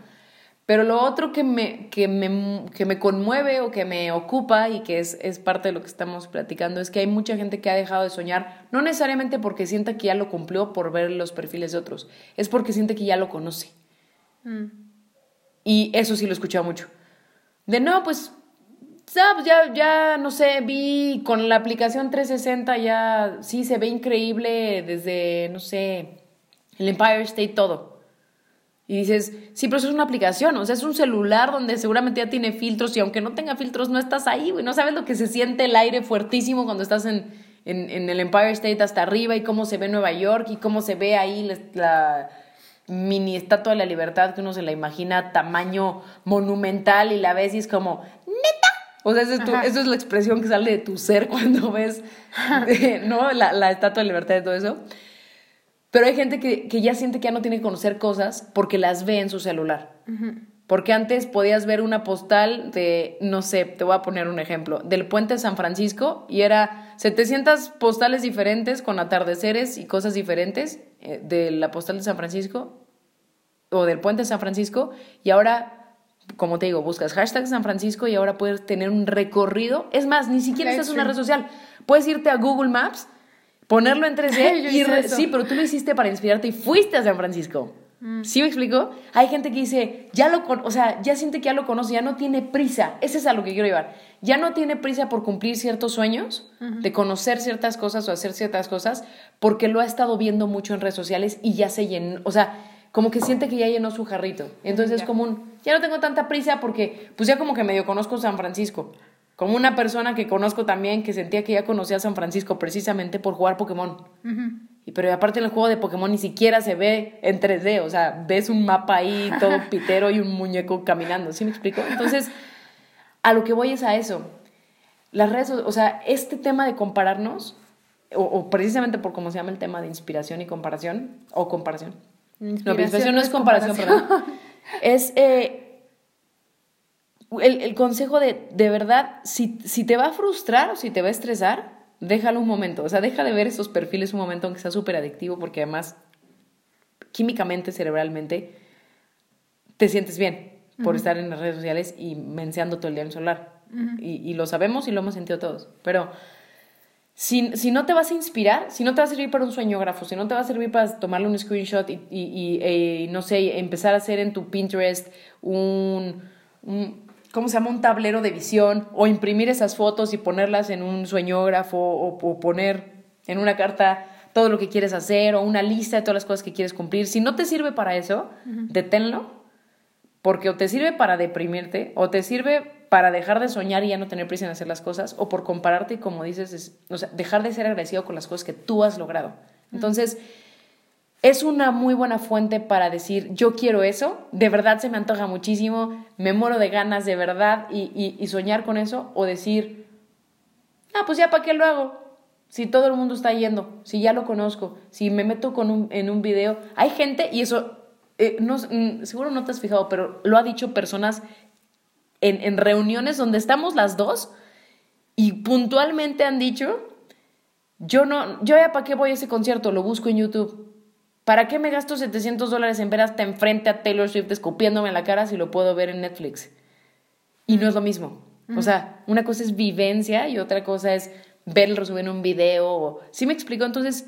Pero lo otro que me, que me, que me conmueve o que me ocupa y que es, es parte de lo que estamos platicando es que hay mucha gente que ha dejado de soñar, no necesariamente porque sienta que ya lo cumplió por ver los perfiles de otros, es porque siente que ya lo conoce. Y eso sí lo he escuchado mucho. De no, pues, ya, pues ya, ya, no sé, vi con la aplicación 360 ya, sí, se ve increíble desde, no sé, el Empire State todo. Y dices, sí, pero eso es una aplicación, o sea, es un celular donde seguramente ya tiene filtros y aunque no tenga filtros no estás ahí, güey, no sabes lo que se siente el aire fuertísimo cuando estás en, en, el Empire State hasta arriba y cómo se ve Nueva York y cómo se ve ahí la, mini estatua de la libertad que uno se la imagina tamaño monumental y la ves y es como, neta. O sea, esa es, es la expresión que sale de tu ser (laughs) cuando ves (laughs) ¿no? la, la estatua de la libertad y todo eso. Pero hay gente que, ya siente que ya no tiene que conocer cosas porque las ve en su celular. Porque antes podías ver una postal de, no sé, te voy a poner un ejemplo, del puente de San Francisco y era 700 postales diferentes con atardeceres y cosas diferentes eh, de la postal de San Francisco o del puente de San Francisco y ahora, como te digo, buscas hashtag San Francisco y ahora puedes tener un recorrido. Es más, ni siquiera estás en una red social. Puedes irte a Google Maps ponerlo en 3D (laughs) y sí, pero tú lo hiciste para inspirarte y fuiste a San Francisco. Mm. ¿Sí me explico? Hay gente que dice, ya lo, o sea, ya siente que ya lo conoce, ya no tiene prisa. Ese es a lo que quiero llevar. Ya no tiene prisa por cumplir ciertos sueños, de conocer ciertas cosas o hacer ciertas cosas, porque lo ha estado viendo mucho en redes sociales y ya se llenó, o sea, como que siente que ya llenó su jarrito. Entonces es como un, ya no tengo tanta prisa porque, pues ya como que medio conozco San Francisco. Como una persona que conozco también que sentía que ya conocía a San Francisco precisamente por jugar Pokémon. y, pero aparte en el juego de Pokémon ni siquiera se ve en 3D, o sea, ves un mapa ahí todo (laughs) pitero y un muñeco caminando, ¿sí me explico? Entonces, a lo que voy es a eso. Las redes, o sea, este tema de compararnos, o, precisamente por cómo se llama el tema de inspiración y comparación, o comparación. no, inspiración no es comparación, perdón. Es... Eh, el, consejo de, de verdad, si, si te va a frustrar o si te va a estresar, déjalo un momento. O sea, deja de ver esos perfiles un momento, aunque sea súper adictivo, porque además, químicamente, cerebralmente, te sientes bien por estar en las redes sociales y menseando todo el día en solar. y, y, lo sabemos y lo hemos sentido todos. Pero si, si, no te vas a inspirar, si no te va a servir para un sueñógrafo, si no te va a servir para tomarle un screenshot y, y, eh, no sé, empezar a hacer en tu Pinterest un, un ¿cómo se llama? Un tablero de visión o imprimir esas fotos y ponerlas en un sueñógrafo o, poner en una carta todo lo que quieres hacer o una lista de todas las cosas que quieres cumplir. Si no te sirve para eso, deténlo, porque o te sirve para deprimirte o te sirve para dejar de soñar y ya no tener prisa en hacer las cosas o por compararte y como dices, o sea, dejar de ser agradecido con las cosas que tú has logrado. Entonces, es una muy buena fuente para decir, yo quiero eso, de verdad se me antoja muchísimo, me muero de ganas de verdad y, soñar con eso, o decir, ah, pues ya para qué lo hago, si todo el mundo está yendo, si ya lo conozco, si me meto con un, en un video, hay gente, y eso, eh, no, mm, seguro no te has fijado, pero lo ha dicho personas en, en reuniones donde estamos las dos y puntualmente han dicho, yo no, yo ya para qué voy a ese concierto, lo busco en YouTube ¿Para qué me gasto 700 dólares en ver hasta enfrente a Taylor Swift escupiéndome en la cara si lo puedo ver en Netflix? Y no es lo mismo. O sea, una cosa es vivencia y otra cosa es verlo subir en un video. ¿Sí me explico? Entonces,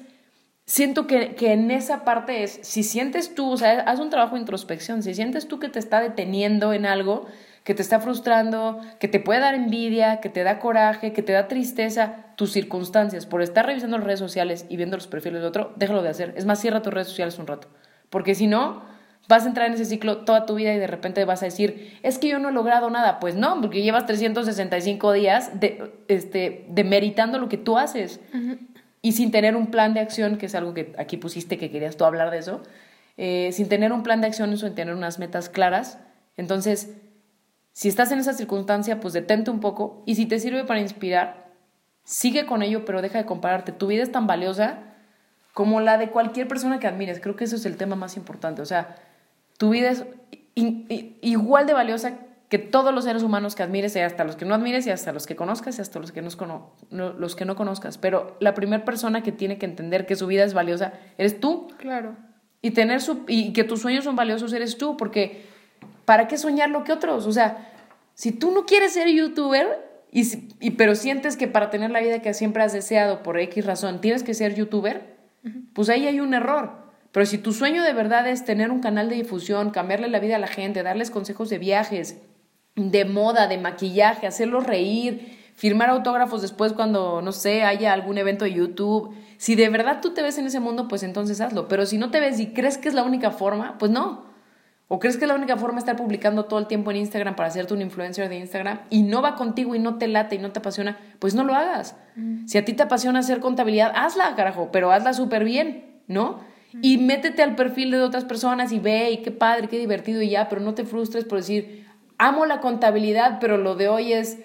siento que, que, en esa parte es, si sientes tú, o sea, haz un trabajo de introspección, si sientes tú que te está deteniendo en algo, que te está frustrando, que te puede dar envidia, que te da coraje, que te da tristeza, tus circunstancias, por estar revisando las redes sociales y viendo los perfiles de otro, déjalo de hacer. Es más, cierra tus redes sociales un rato. Porque si no, vas a entrar en ese ciclo toda tu vida y de repente vas a decir, es que yo no he logrado nada. Pues no, porque llevas 365 días de, este, demeritando lo que tú haces. Y sin tener un plan de acción, que es algo que aquí pusiste que querías tú hablar de eso, eh, sin tener un plan de acción sin tener unas metas claras. Entonces, si estás en esa circunstancia, pues detente un poco y si te sirve para inspirar, sigue con ello, pero deja de compararte. Tu vida es tan valiosa como la de cualquier persona que admires. Creo que eso es el tema más importante. O sea, tu vida es igual de valiosa que todos los seres humanos que admires, y hasta los que no admires, y hasta los que conozcas, y hasta los que no, los que no conozcas. Pero la primera persona que tiene que entender que su vida es valiosa eres tú.
Claro.
Y, tener su, y que tus sueños son valiosos eres tú, porque ¿para qué soñar lo que otros? O sea, si tú no quieres ser youtuber, y, pero sientes que para tener la vida que siempre has deseado por X razón tienes que ser youtuber, pues ahí hay un error. Pero si tu sueño de verdad es tener un canal de difusión, cambiarle la vida a la gente, darles consejos de viajes, de moda, de maquillaje, hacerlos reír, firmar autógrafos después cuando, no sé, haya algún evento de YouTube. Si de verdad tú te ves en ese mundo, pues entonces hazlo. Pero si no te ves y crees que es la única forma, pues no. ¿O crees que la única forma de estar publicando todo el tiempo en Instagram para hacerte un influencer de Instagram y no va contigo y no te late y no te apasiona? Pues no lo hagas. Si a ti te apasiona hacer contabilidad, hazla, carajo, pero hazla súper bien, ¿no? Y métete al perfil de otras personas y ve, y qué padre, qué divertido y ya, pero no te frustres por decir, amo la contabilidad, pero lo de hoy es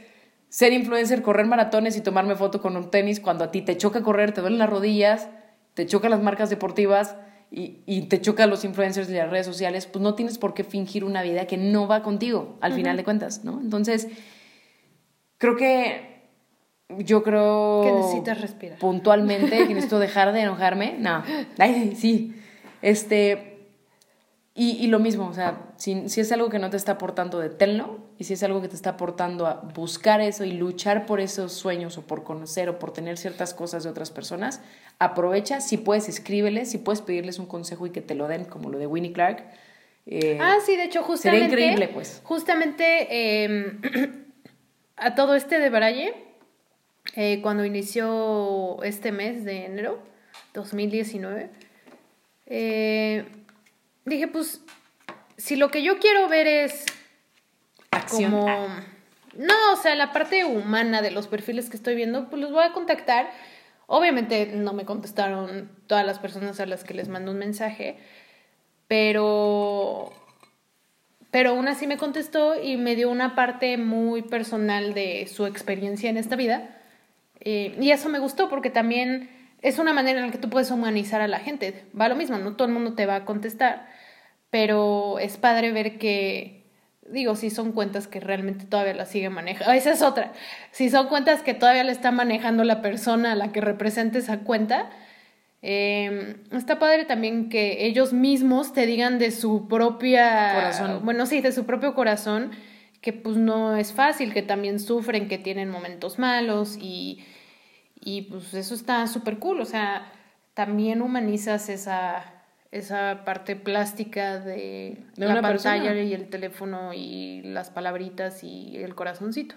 ser influencer, correr maratones y tomarme foto con un tenis cuando a ti te choca correr, te duelen las rodillas, te chocan las marcas deportivas y, te chocan los influencers de las redes sociales, pues no tienes por qué fingir una vida que no va contigo, al final de cuentas, ¿no? Entonces, creo que yo creo...
Que necesitas respirar.
Puntualmente, que necesito dejar de enojarme. No, Ay, sí. Este... Y, y, lo mismo, o sea, si, si, es algo que no te está aportando, deténlo. Y si es algo que te está aportando a buscar eso y luchar por esos sueños o por conocer o por tener ciertas cosas de otras personas, aprovecha. Si puedes, escríbeles. Si puedes pedirles un consejo y que te lo den, como lo de Winnie Clark.
Eh, ah, sí, de hecho, justamente.
Sería increíble, pues.
Justamente eh, (clears throat) a todo este de Braille, eh, cuando inició este mes de enero 2019, eh dije, pues, si lo que yo quiero ver es como... No, o sea, la parte humana de los perfiles que estoy viendo, pues los voy a contactar. Obviamente no me contestaron todas las personas a las que les mando un mensaje, pero pero aún así me contestó y me dio una parte muy personal de su experiencia en esta vida. Eh, y eso me gustó porque también es una manera en la que tú puedes humanizar a la gente. Va lo mismo, no todo el mundo te va a contestar, pero es padre ver que, digo, si son cuentas que realmente todavía la sigue manejando. (laughs) Esa es otra. Si son cuentas que todavía la está manejando la persona a la que representa esa cuenta, eh, está padre también que ellos mismos te digan de su propia...
Corazón.
Bueno, sí, de su propio corazón, que pues no es fácil, que también sufren, que tienen momentos malos y y pues eso está súper cool, o sea, también humanizas esa, esa parte plástica de, la pantalla y el teléfono y las palabritas y el corazoncito.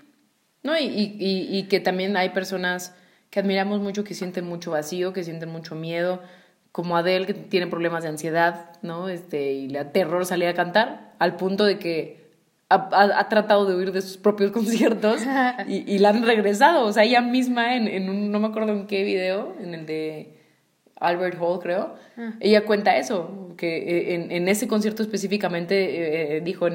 No, y, y, y, que también hay personas que admiramos mucho, que sienten mucho vacío, que sienten mucho miedo, como Adele, que tiene problemas de ansiedad, ¿no? Este, y le da terror salir a cantar, al punto de que ha, tratado de huir de sus propios (laughs) conciertos y, y, la han regresado. O sea, ella misma en, en, un, no me acuerdo en qué video, en el de Albert Hall, creo, ah. ella cuenta eso, que eh, en, en ese concierto específicamente eh, eh, dijo,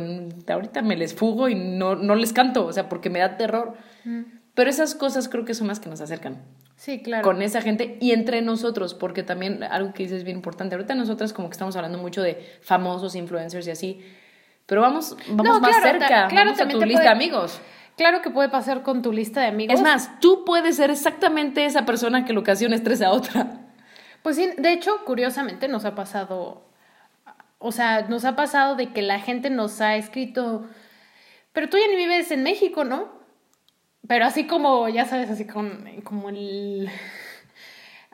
ahorita me les fugo y no, no les canto, o sea, porque me da terror. Mm. Pero esas cosas creo que son las que nos acercan.
Sí, claro.
Con esa gente y entre nosotros, porque también algo que dices es bien importante. Ahorita nosotras como que estamos hablando mucho de famosos influencers y así, pero vamos, vamos más cerca, claro, vamos a tu lista de amigos.
Claro que puede pasar con tu lista de amigos.
Es más, tú puedes ser exactamente esa persona que lo ocasiona estrés a otra.
Pues sí, de hecho, curiosamente nos ha pasado, o sea, nos ha pasado de que la gente nos ha escrito, pero tú ya ni vives en México, ¿no? Pero así como, ya sabes, así con, como el...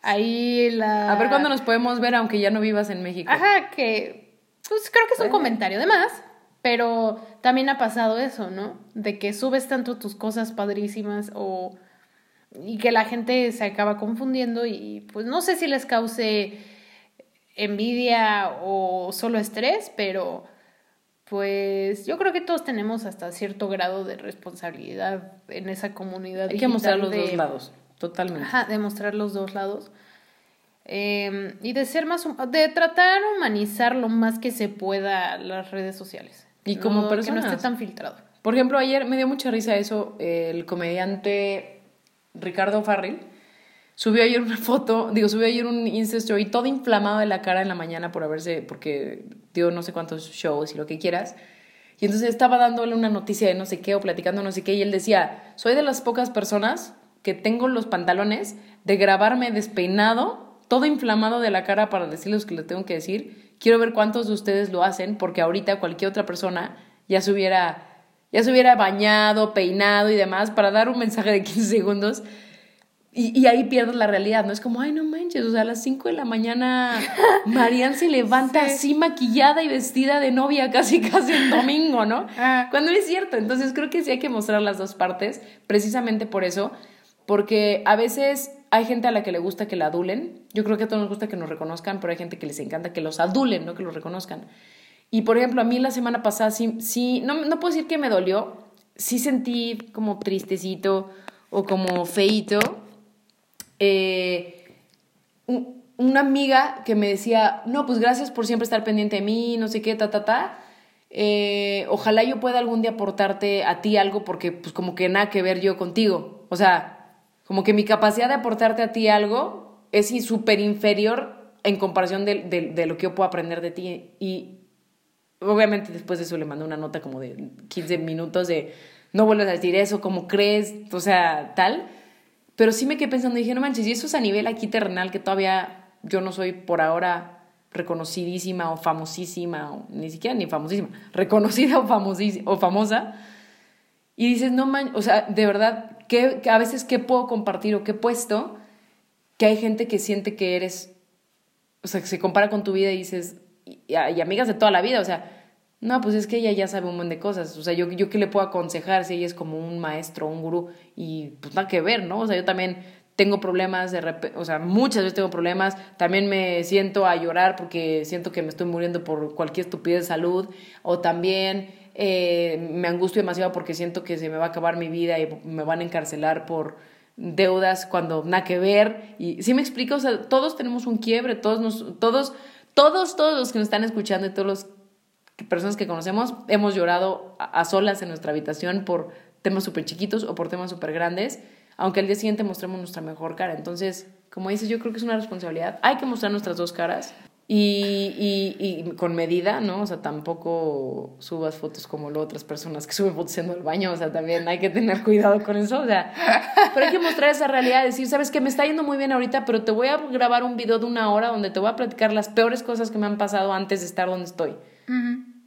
Ahí la...
A ver cuándo nos podemos ver aunque ya no vivas en México.
Ajá, que... Pues creo que es un comentario de más. Pero también ha pasado eso, ¿no? De que subes tanto tus cosas padrísimas o y que la gente se acaba confundiendo y pues no sé si les cause envidia o solo estrés, pero pues yo creo que todos tenemos hasta cierto grado de responsabilidad en esa comunidad.
Hay que mostrar los dos lados, totalmente.
Ajá, de mostrar los dos lados. Em, y de ser más, de tratar de humanizar lo más que se pueda las redes sociales.
Y como persona.
Que no esté tan filtrado.
Por ejemplo, ayer me dio mucha risa eso, el comediante Ricardo Farrell subió ayer una foto, digo, subió ayer un Insta Story todo inflamado de la cara en la mañana por haberse, porque dio no sé cuántos shows y lo que quieras. Y entonces estaba dándole una noticia de no sé qué o platicando no sé qué y él decía, soy de las pocas personas que tengo los pantalones de grabarme despeinado, todo inflamado de la cara para decirles lo que le tengo que decir quiero ver cuántos de ustedes lo hacen, porque ahorita cualquier otra persona ya se hubiera, ya se hubiera bañado, peinado y demás para dar un mensaje de 15 segundos. Y, y, ahí pierdes la realidad, ¿no? Es como, ay, no manches, o sea, a las 5 de la mañana (laughs) Marian se levanta así maquillada y vestida de novia casi, casi el domingo, ¿no? Ah. Cuando es cierto, entonces creo que sí hay que mostrar las dos partes, precisamente por eso, porque a veces hay gente a la que le gusta que la adulen. Yo creo que a todos nos gusta que nos reconozcan, pero hay gente que les encanta que los adulen, no que los reconozcan. Y por ejemplo, a mí la semana pasada sí, sí no, no puedo decir que me dolió, sí sentí como tristecito o como feito. Eh, una amiga que me decía, no, pues gracias por siempre estar pendiente de mí, no sé qué, ta, ta, ta. Eh, ojalá yo pueda algún día aportarte a ti algo porque pues como que nada que ver yo contigo. O sea, como que mi capacidad de aportarte a ti algo es súper inferior en comparación de, de, lo que yo puedo aprender de ti. Y obviamente después de eso le mandé una nota como de 15 minutos de no vuelvas a decir eso, ¿cómo crees? O sea, tal. Pero sí me quedé pensando dije, no manches, y eso es a nivel aquí terrenal que todavía yo no soy por ahora reconocidísima o famosísima, o ni siquiera ni famosísima, reconocida o, o famosa. Y dices, no manches, o sea, de verdad, ¿qué, a veces qué puedo compartir o qué puesto que hay gente que siente que eres, o sea, que se compara con tu vida y dices, y, amigas de toda la vida, o sea, no, pues es que ella ya sabe un montón de cosas. O sea, yo, yo qué le puedo aconsejar si ella es como un maestro, un gurú, y pues nada que ver, ¿no? O sea, yo también tengo problemas, de o sea, muchas veces tengo problemas. También me siento a llorar porque siento que me estoy muriendo por cualquier estupidez de salud. O también eh, me angustio demasiado porque siento que se me va a acabar mi vida y me van a encarcelar por deudas cuando nada que ver. Y sí me explico, o sea, todos tenemos un quiebre, todos, nos, todos todos, todos los que nos están escuchando y todas las personas que conocemos hemos llorado a, solas en nuestra habitación por temas súper chiquitos o por temas súper grandes, aunque al día siguiente mostremos nuestra mejor cara. Entonces, como dices, yo creo que es una responsabilidad. Hay que mostrar nuestras dos caras y, y, y, con medida, ¿no? O sea, tampoco subas fotos como lo otras personas que suben fotos en el baño, o sea, también hay que tener cuidado con eso, o sea, pero hay que mostrar esa realidad, decir, sabes que me está yendo muy bien ahorita, pero te voy a grabar un video de una hora donde te voy a platicar las peores cosas que me han pasado antes de estar donde estoy.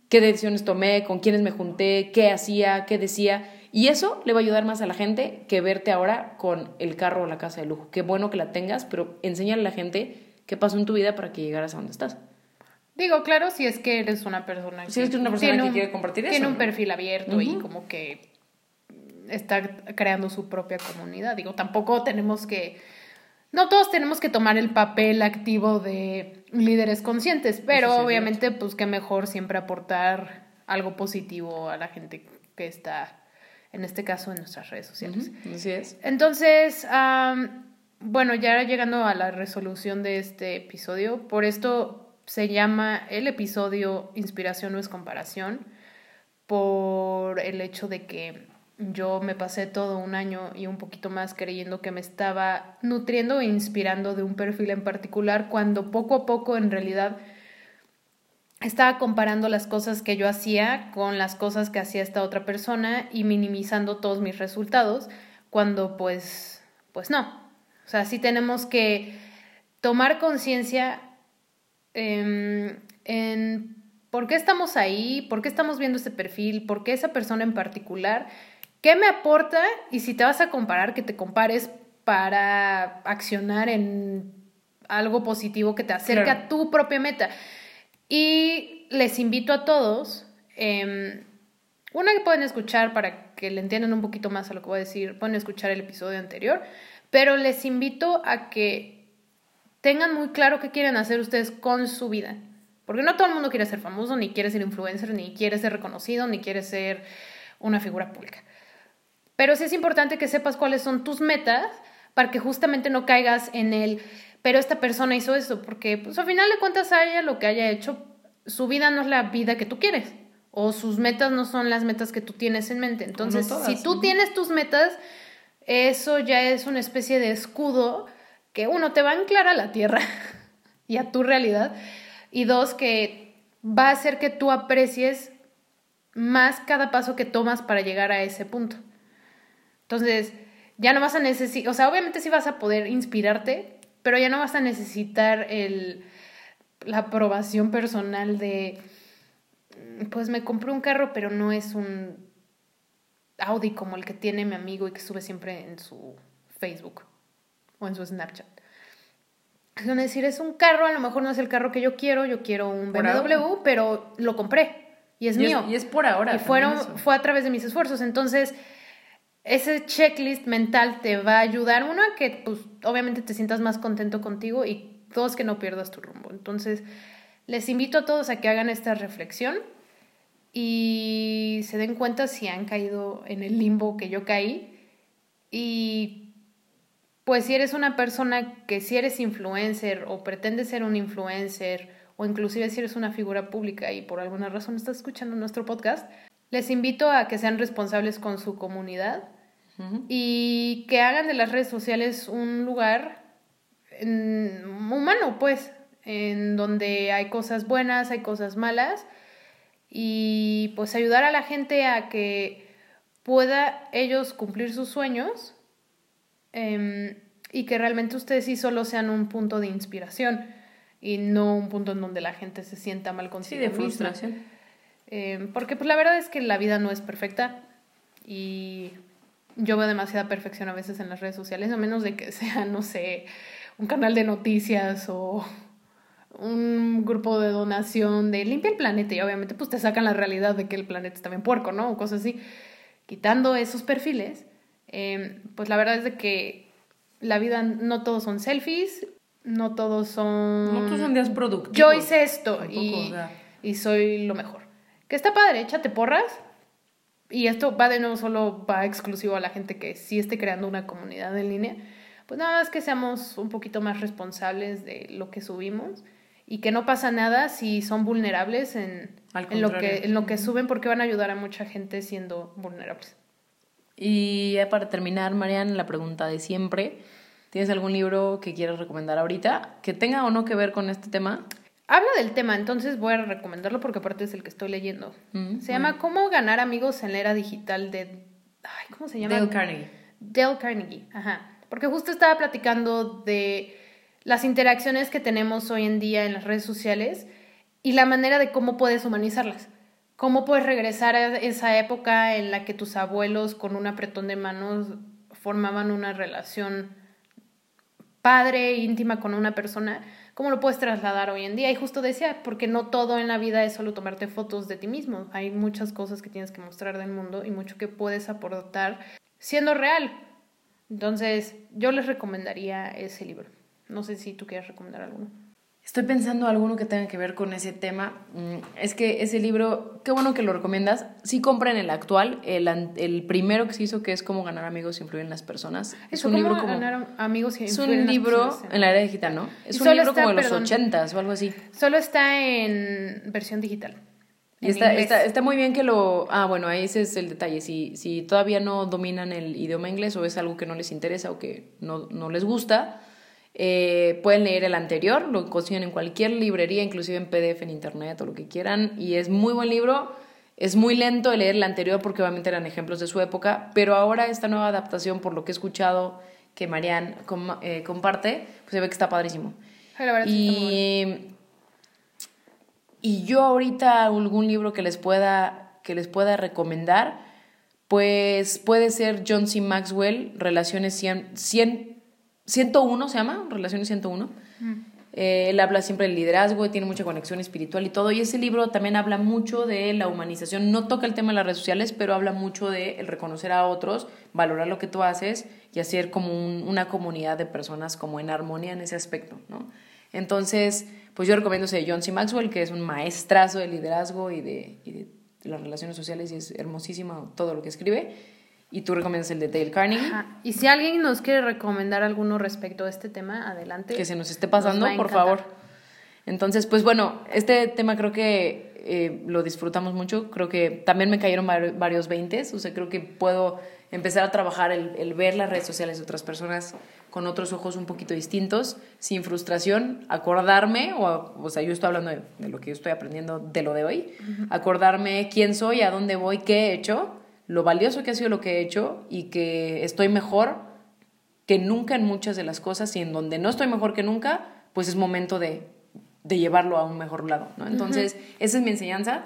¿Qué decisiones tomé? ¿Con quiénes me junté? ¿Qué hacía? ¿Qué decía? Y eso le va a ayudar más a la gente que verte ahora con el carro o la casa de lujo. Qué bueno que la tengas, pero enséñale a la gente qué pasó en tu vida para que llegaras a donde estás.
Digo, claro, si es que eres una persona
que, si es una persona que quiere compartir
tiene un perfil abierto y como que está creando su propia comunidad. Digo, tampoco tenemos que no todos tenemos que tomar el papel activo de líderes conscientes, pero obviamente pues que mejor siempre aportar algo positivo a la gente que está en este caso en nuestras redes sociales.
Así es.
Entonces, bueno, ya llegando a la resolución de este episodio, por esto se llama el episodio Inspiración no es comparación, por el hecho de que yo me pasé todo un año y un poquito más creyendo que me estaba nutriendo e inspirando de un perfil en particular, cuando poco a poco en realidad estaba comparando las cosas que yo hacía con las cosas que hacía esta otra persona y minimizando todos mis resultados, cuando pues, pues no, sea, sí tenemos que tomar conciencia em, en por qué estamos ahí, por qué estamos viendo este perfil, por qué esa persona en particular, qué me aporta y si te vas a comparar, que te compares para accionar en algo positivo que te acerque a tu propia meta. Y les invito a todos, em, una que pueden escuchar para que le entiendan un poquito más a lo que voy a decir, pueden escuchar el episodio anterior, pero les invito a que tengan muy claro qué quieren hacer ustedes con su vida. Porque no todo el mundo quiere ser famoso, ni quiere ser influencer, ni quiere ser reconocido, ni quiere ser una figura pública. Pero sí es importante que sepas cuáles son tus metas para que justamente no caigas en el, pero esta persona hizo eso, porque pues al final de cuentas a ella lo que haya hecho, su vida no es la vida que tú quieres, o sus metas no son las metas que tú tienes en mente. Entonces, si tú tienes tus metas, eso ya es una especie de escudo que uno te va a anclar a la tierra (laughs) y a tu realidad y dos que va a hacer que tú aprecies más cada paso que tomas para llegar a ese punto. Entonces, ya no vas a necesitar, o sea, obviamente sí vas a poder inspirarte, pero ya no vas a necesitar el, la aprobación personal de, pues me compré un carro, pero no es un Audi como el que tiene mi amigo y que sube siempre en su Facebook o en su Snapchat. Es decir, es un carro, a lo mejor no es el carro que yo quiero, yo quiero un BMW, pero lo compré y es mío.
y es por ahora.
Y fueron, fue a través de mis esfuerzos. Entonces, ese checklist mental te va a ayudar, uno, a que pues, obviamente te sientas más contento contigo y dos, que no pierdas tu rumbo. Entonces, Les invito a todos a que hagan esta reflexión y se den cuenta si han caído en el limbo que yo caí. Y pues si eres una persona que si eres influencer o pretendes ser un influencer o inclusive si eres una figura pública y por alguna razón estás escuchando nuestro podcast, les invito a que sean responsables con su comunidad y que hagan de las redes sociales un lugar humano, pues, en donde hay cosas buenas, hay cosas malas y pues ayudar a la gente a que pueda ellos cumplir sus sueños em, y que realmente ustedes sí solo sean un punto de inspiración y no un punto en donde la gente se sienta mal consigo
sí, de frustración.
Em, porque pues la verdad es que la vida no es perfecta y yo veo demasiada perfección a veces en las redes sociales, a menos de que sea, no sé, un canal de noticias o un grupo de donación de limpia el planeta y obviamente pues te sacan la realidad de que el planeta está bien puerco, ¿no? O cosas así. Quitando esos perfiles, em, pues la verdad es de que la vida no todos son selfies, no todos son...
No todos son días productivos.
Yo hice esto y, y soy lo mejor. Que está padre, échate porras. Y esto va de nuevo solo, va exclusivo a la gente que sí esté creando una comunidad en línea. Pues nada más que seamos un poquito más responsables de lo que subimos y que no pasa nada si son vulnerables en, en, lo, que, en lo que suben porque van a ayudar a mucha gente siendo vulnerables.
Y ya para terminar, Marian, la pregunta de siempre. ¿Tienes algún libro que quieras recomendar ahorita que tenga o no que ver con este tema?
Habla del tema, entonces voy a recomendarlo porque aparte es el que estoy leyendo. Mm, se llama Cómo ganar amigos en la era digital de... Ay, ¿Cómo se llama?
Dale Carnegie.
Dale Carnegie, ajá. Porque justo estaba platicando de las interacciones que tenemos hoy en día en las redes sociales y la manera de cómo puedes humanizarlas. Cómo puedes regresar a esa época en la que tus abuelos con un apretón de manos formaban una relación padre, íntima con una persona, cómo lo puedes trasladar hoy en día. Y justo decía, porque no todo en la vida es solo tomarte fotos de ti mismo. Hay muchas cosas que tienes que mostrar del mundo y mucho que puedes aportar siendo real. Entonces, yo les recomendaría ese libro. No sé si tú quieres recomendar alguno.
Estoy pensando alguno que tenga que ver con ese tema. Mm, es que ese libro, qué bueno que lo recomiendas. Sí compren el actual, el, el primero que se hizo, que es Cómo ganar amigos y influir en las personas.
Es un libro como... ganar amigos y
Es un libro en la era digital, ¿no? Es un libro como de los ochentas o algo así.
Solo está en versión digital.
Y está, está, está, muy bien que lo... Ah, bueno, ahí ese es el detalle. Si, si todavía no dominan el idioma inglés o es algo que no les interesa o que no, no les gusta, eh, pueden leer el anterior, lo consiguen en cualquier librería, inclusive en PDF, en internet o lo que quieran, y es muy buen libro. Es muy lento leer el anterior porque obviamente eran ejemplos de su época, pero ahora esta nueva adaptación, por lo que he escuchado que Marianne eh, comparte, pues se ve que está padrísimo. y, y yo ahorita algún libro que les pueda, que les pueda recomendar, pues puede ser John C. Maxwell, Relaciones 100, 100 101 se llama, Relaciones 101. Mm. Eh, él habla siempre del liderazgo y tiene mucha conexión espiritual y todo. Y ese libro también habla mucho de la humanización. No toca el tema de las redes sociales, pero habla mucho de el reconocer a otros, valorar lo que tú haces y hacer como una comunidad de personas como en armonía en ese aspecto, ¿no? Entonces, pues yo recomiendo ese de John C. Maxwell, que es un maestrazo de liderazgo y de, y de las relaciones sociales y es hermosísimo todo lo que escribe y tú recomiendas el de Dale Carnegie.
Y si alguien nos quiere recomendar alguno respecto a este tema, adelante.
Que se nos esté pasando, por favor. Entonces, pues bueno, este tema creo que eh, lo disfrutamos mucho. Creo que también me cayeron varios veintes. O sea, creo que puedo empezar a trabajar el, el, ver las redes sociales de otras personas con otros ojos un poquito distintos, sin frustración, acordarme, o, o sea, yo estoy hablando de, lo que yo estoy aprendiendo de lo de hoy, acordarme quién soy, a dónde voy, qué he hecho lo valioso que ha sido lo que he hecho y que estoy mejor que nunca en muchas de las cosas y en donde no estoy mejor que nunca, pues es momento de, de llevarlo a un mejor lado, ¿no? Entonces, esa es mi enseñanza.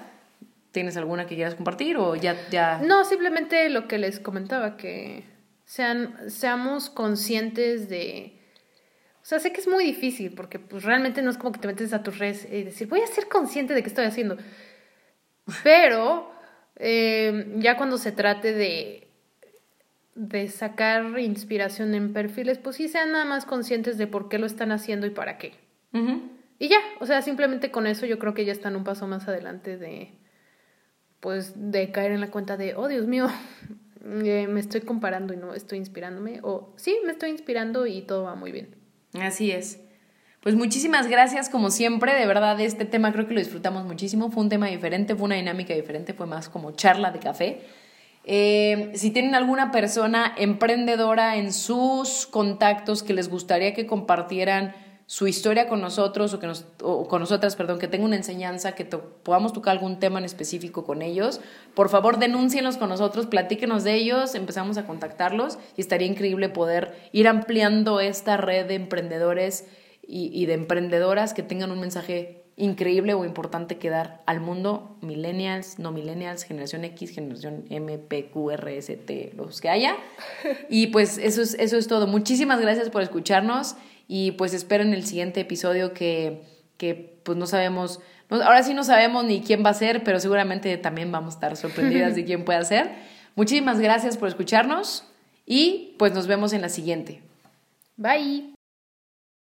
¿Tienes alguna que quieras compartir o ya, ya...?
No, simplemente lo que les comentaba, que sean, seamos conscientes de... O sea, sé que es muy difícil porque pues realmente no es como que te metes a tus redes y decir, voy a ser consciente de qué estoy haciendo. Pero eh, ya cuando se trate de, de sacar inspiración en perfiles, pues sí sean nada más conscientes de por qué lo están haciendo y para qué. y ya, o sea, simplemente con eso yo creo que ya están un paso más adelante de, pues, de caer en la cuenta de, oh, Dios mío, (laughs) eh, me estoy comparando y no estoy inspirándome, o sí, me estoy inspirando y todo va muy bien.
Así es. Pues muchísimas gracias como siempre, de verdad este tema creo que lo disfrutamos muchísimo, fue un tema diferente, fue una dinámica diferente, fue más como charla de café. Eh, si tienen alguna persona emprendedora en sus contactos que les gustaría que compartieran su historia con nosotros o, que nos, o con nosotras, perdón, que tenga una enseñanza, que podamos tocar algún tema en específico con ellos, por favor denúncienlos con nosotros, platíquenos de ellos, empezamos a contactarlos y estaría increíble poder ir ampliando esta red de emprendedores y, y de emprendedoras que tengan un mensaje increíble o importante que dar al mundo, millennials, no millennials, generación X, generación M, P, Q, R, S, T, los que haya. Y pues eso es, eso es todo. Muchísimas gracias por escucharnos y pues esperen el siguiente episodio que, que pues no sabemos, ahora sí no sabemos ni quién va a ser, pero seguramente también vamos a estar sorprendidas de quién puede ser. Muchísimas gracias por escucharnos y pues nos vemos en la siguiente.
Bye.